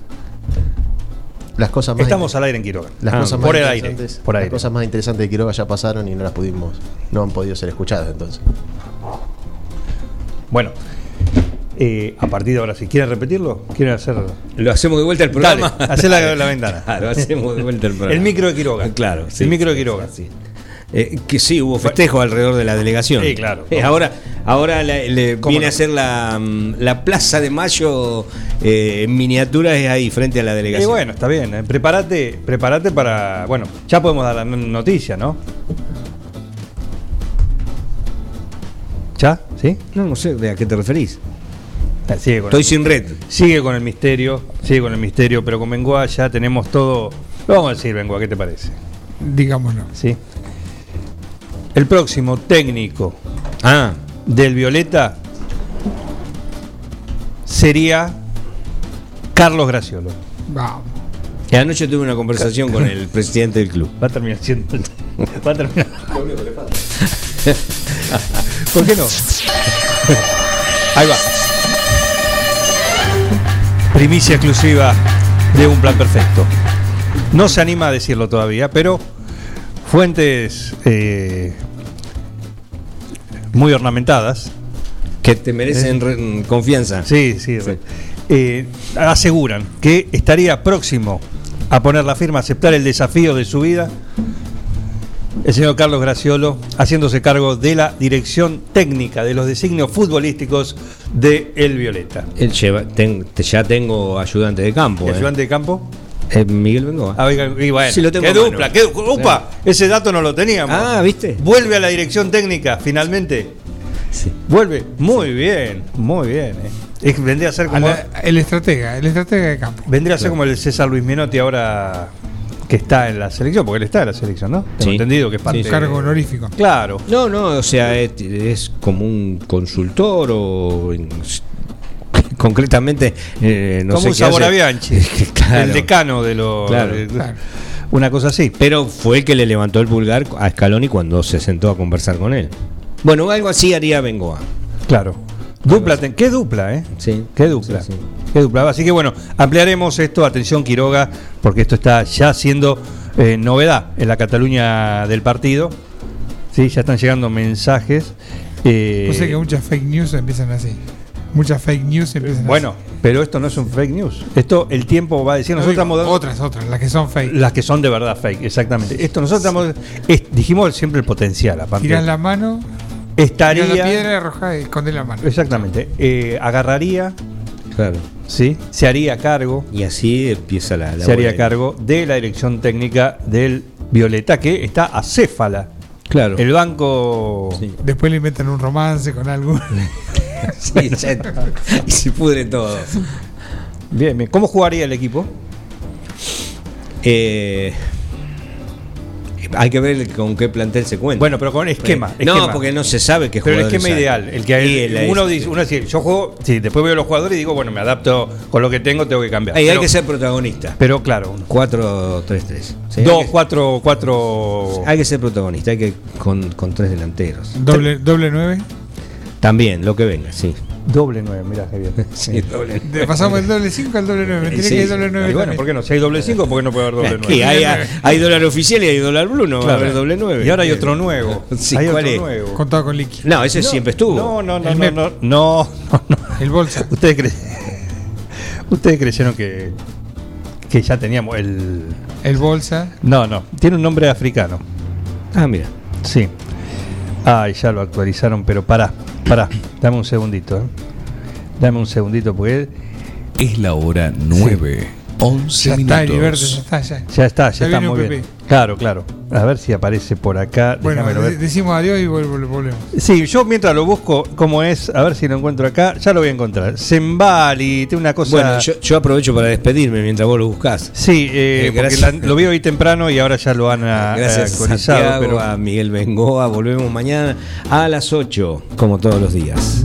las cosas más estamos al aire en Quiroga. las Ah, cosas por más el aire, interesantes, por las aire. cosas más interesantes de Quiroga ya pasaron y no las pudimos, no han podido ser escuchadas entonces. Bueno, eh, a partir de ahora, si quieren repetirlo, quieren hacer. Lo hacemos de vuelta el Dale, hacé la, la ventana. Claro, hacemos de vuelta el programa. El micro de Quiroga. Claro, sí. El micro de Quiroga. Sí. Eh, que sí, hubo festejo alrededor de la delegación. Sí, claro. Eh, ahora ahora la- le ¿Cómo viene no? a ser la, mm, la Plaza de Mayo eh, en miniatura es ahí frente a la Y delegación. bueno, está bien. Prepárate, prepárate para. Bueno, ya podemos dar la no- noticia, ¿no? ¿Ya? ¿Sí? No, no sé de a qué te referís. Sigue con, Estoy el, sin red. sigue con el misterio, sigue con el misterio, pero con Bengoa ya tenemos todo. Lo vamos a decir, Bengoa, ¿qué te parece? Digámoslo. ¿Sí? El próximo técnico Ah, del Violeta sería Carlos Graciolo. Vamos. y anoche tuve una conversación con el presidente del club. Va a terminar siendo. Va a terminar. ¿Por qué no? Ahí va. Primicia exclusiva de un plan perfecto. No se anima a decirlo todavía, pero fuentes eh, muy ornamentadas, Que te merecen re- confianza. sí, sí, re- eh, aseguran que estaría próximo a poner la firma, a aceptar el desafío de su vida el señor Carlos Graciolo, haciéndose cargo de la dirección técnica de los designios futbolísticos de El Violeta. Él lleva, ten- te- ya tengo ayudante de campo. ¿El eh. ayudante de campo? Eh, Miguel Bengoa. Ah, oiga, y bueno, Sí, lo tengo qué dupla, qué upa, ese dato no lo teníamos. Ah, ¿viste? Vuelve a la dirección técnica, finalmente. Sí. Vuelve. Muy bien, muy bien. eh. Es- vendría a ser A como, la- el estratega, el estratega de campo. vendría a ser como el César Luis Menotti ahora que está en la selección, porque él está en la selección, ¿no? Tengo Sí. entendido que es parte Sí, Cargo honorífico. Claro. No, no, o sea, es, es como un consultor o en- concretamente eh, no como sé un qué hace. sabor a Bianchi, Claro. el decano de los. Claro. de- Claro. Una cosa así. Pero fue el que le levantó el pulgar a Scaloni cuando se sentó a conversar con él. Bueno, algo así haría Bengoa. Claro. Dupla, ten- qué dupla, ¿eh? Sí. Qué dupla. Sí, sí. Qué dupla. Así que bueno, ampliaremos esto. Atención, Quiroga, porque esto está ya siendo eh, novedad en la Cataluña del partido. Sí, ya están llegando mensajes. eh, que muchas fake news empiezan así. Muchas fake news empiezan bueno, así. pero esto no es un fake news. Esto el tiempo va a decir. Nosotros estamos dando- Otras, otras, las que son fake. las que son de verdad fake, exactamente. Esto nosotros estamos, es- dijimos siempre el potencial, aparte. Tirás la mano, estaría. la piedra, arrojás y escondés la mano. Exactamente. eh, agarraría, Claro. ¿sí? Se haría cargo. Y así empieza la, la se haría cargo de la dirección técnica del Violeta, que está acéfala. Claro. El banco. Sí. Después le inventan un romance con algo. Sí, y se pudre todo. Bien, bien. ¿Cómo jugaría el equipo? Eh, hay que ver con qué plantel se cuenta. Bueno, pero con esquema. no, esquema. porque no se sabe qué Pero el esquema ideal, el que hay, el- uno dice, uno dice, yo juego, sí, después veo los jugadores y digo, bueno, me adapto con lo que tengo, tengo que cambiar. Ahí hay pero, que ser protagonista. pero claro, 4-3-3. Sí, hay dos, que- cuatro, cuatro. Hay que ser protagonista, hay que con, con tres delanteros. doble, doble nueve. También, lo que venga, sí. Doble 9, mirá qué bien. Sí, doble. De- pasamos del doble 5 al doble 9. Me tenía Sí, que sí. doble 9. Y bueno, ¿por qué no? Si hay doble 5, ¿por qué no puede haber doble 9? Aquí hay, hay dólar oficial y hay dólar blue, no va a Claro. haber doble 9. Y ahora hay otro nuevo. Sí, hay ¿cuál otro es? nuevo. Contado con liqui. No, ese siempre estuvo. No, no, no, El no, no, no, no, no. El bolsa. Ustedes, cre- Ustedes creyeron que, que ya teníamos el... El bolsa. No, no, tiene un nombre africano. Ah, mira. Sí. Ay, ya lo actualizaron, pero pará, pará, dame un segundito. ¿eh? Dame un segundito porque Es la hora 9, 11 Ya está, Heriberto, ya está. Ya, ya está, ya, Ya está viene muy bien. Claro, claro. A ver si aparece por acá. Bueno, ver. decimos adiós y vol- vol- volvemos. Sí, yo mientras lo busco, cómo es, a ver si lo encuentro acá, ya lo voy a encontrar. Zembali, tiene una cosa. Bueno, yo, yo aprovecho para despedirme mientras vos lo buscás. Sí, eh, Eh, porque la- lo vi hoy temprano y ahora ya lo han ah, Gracias actualizado. Santiago, pero a Miguel Bengoa. Volvemos mañana a las 8, como todos los días.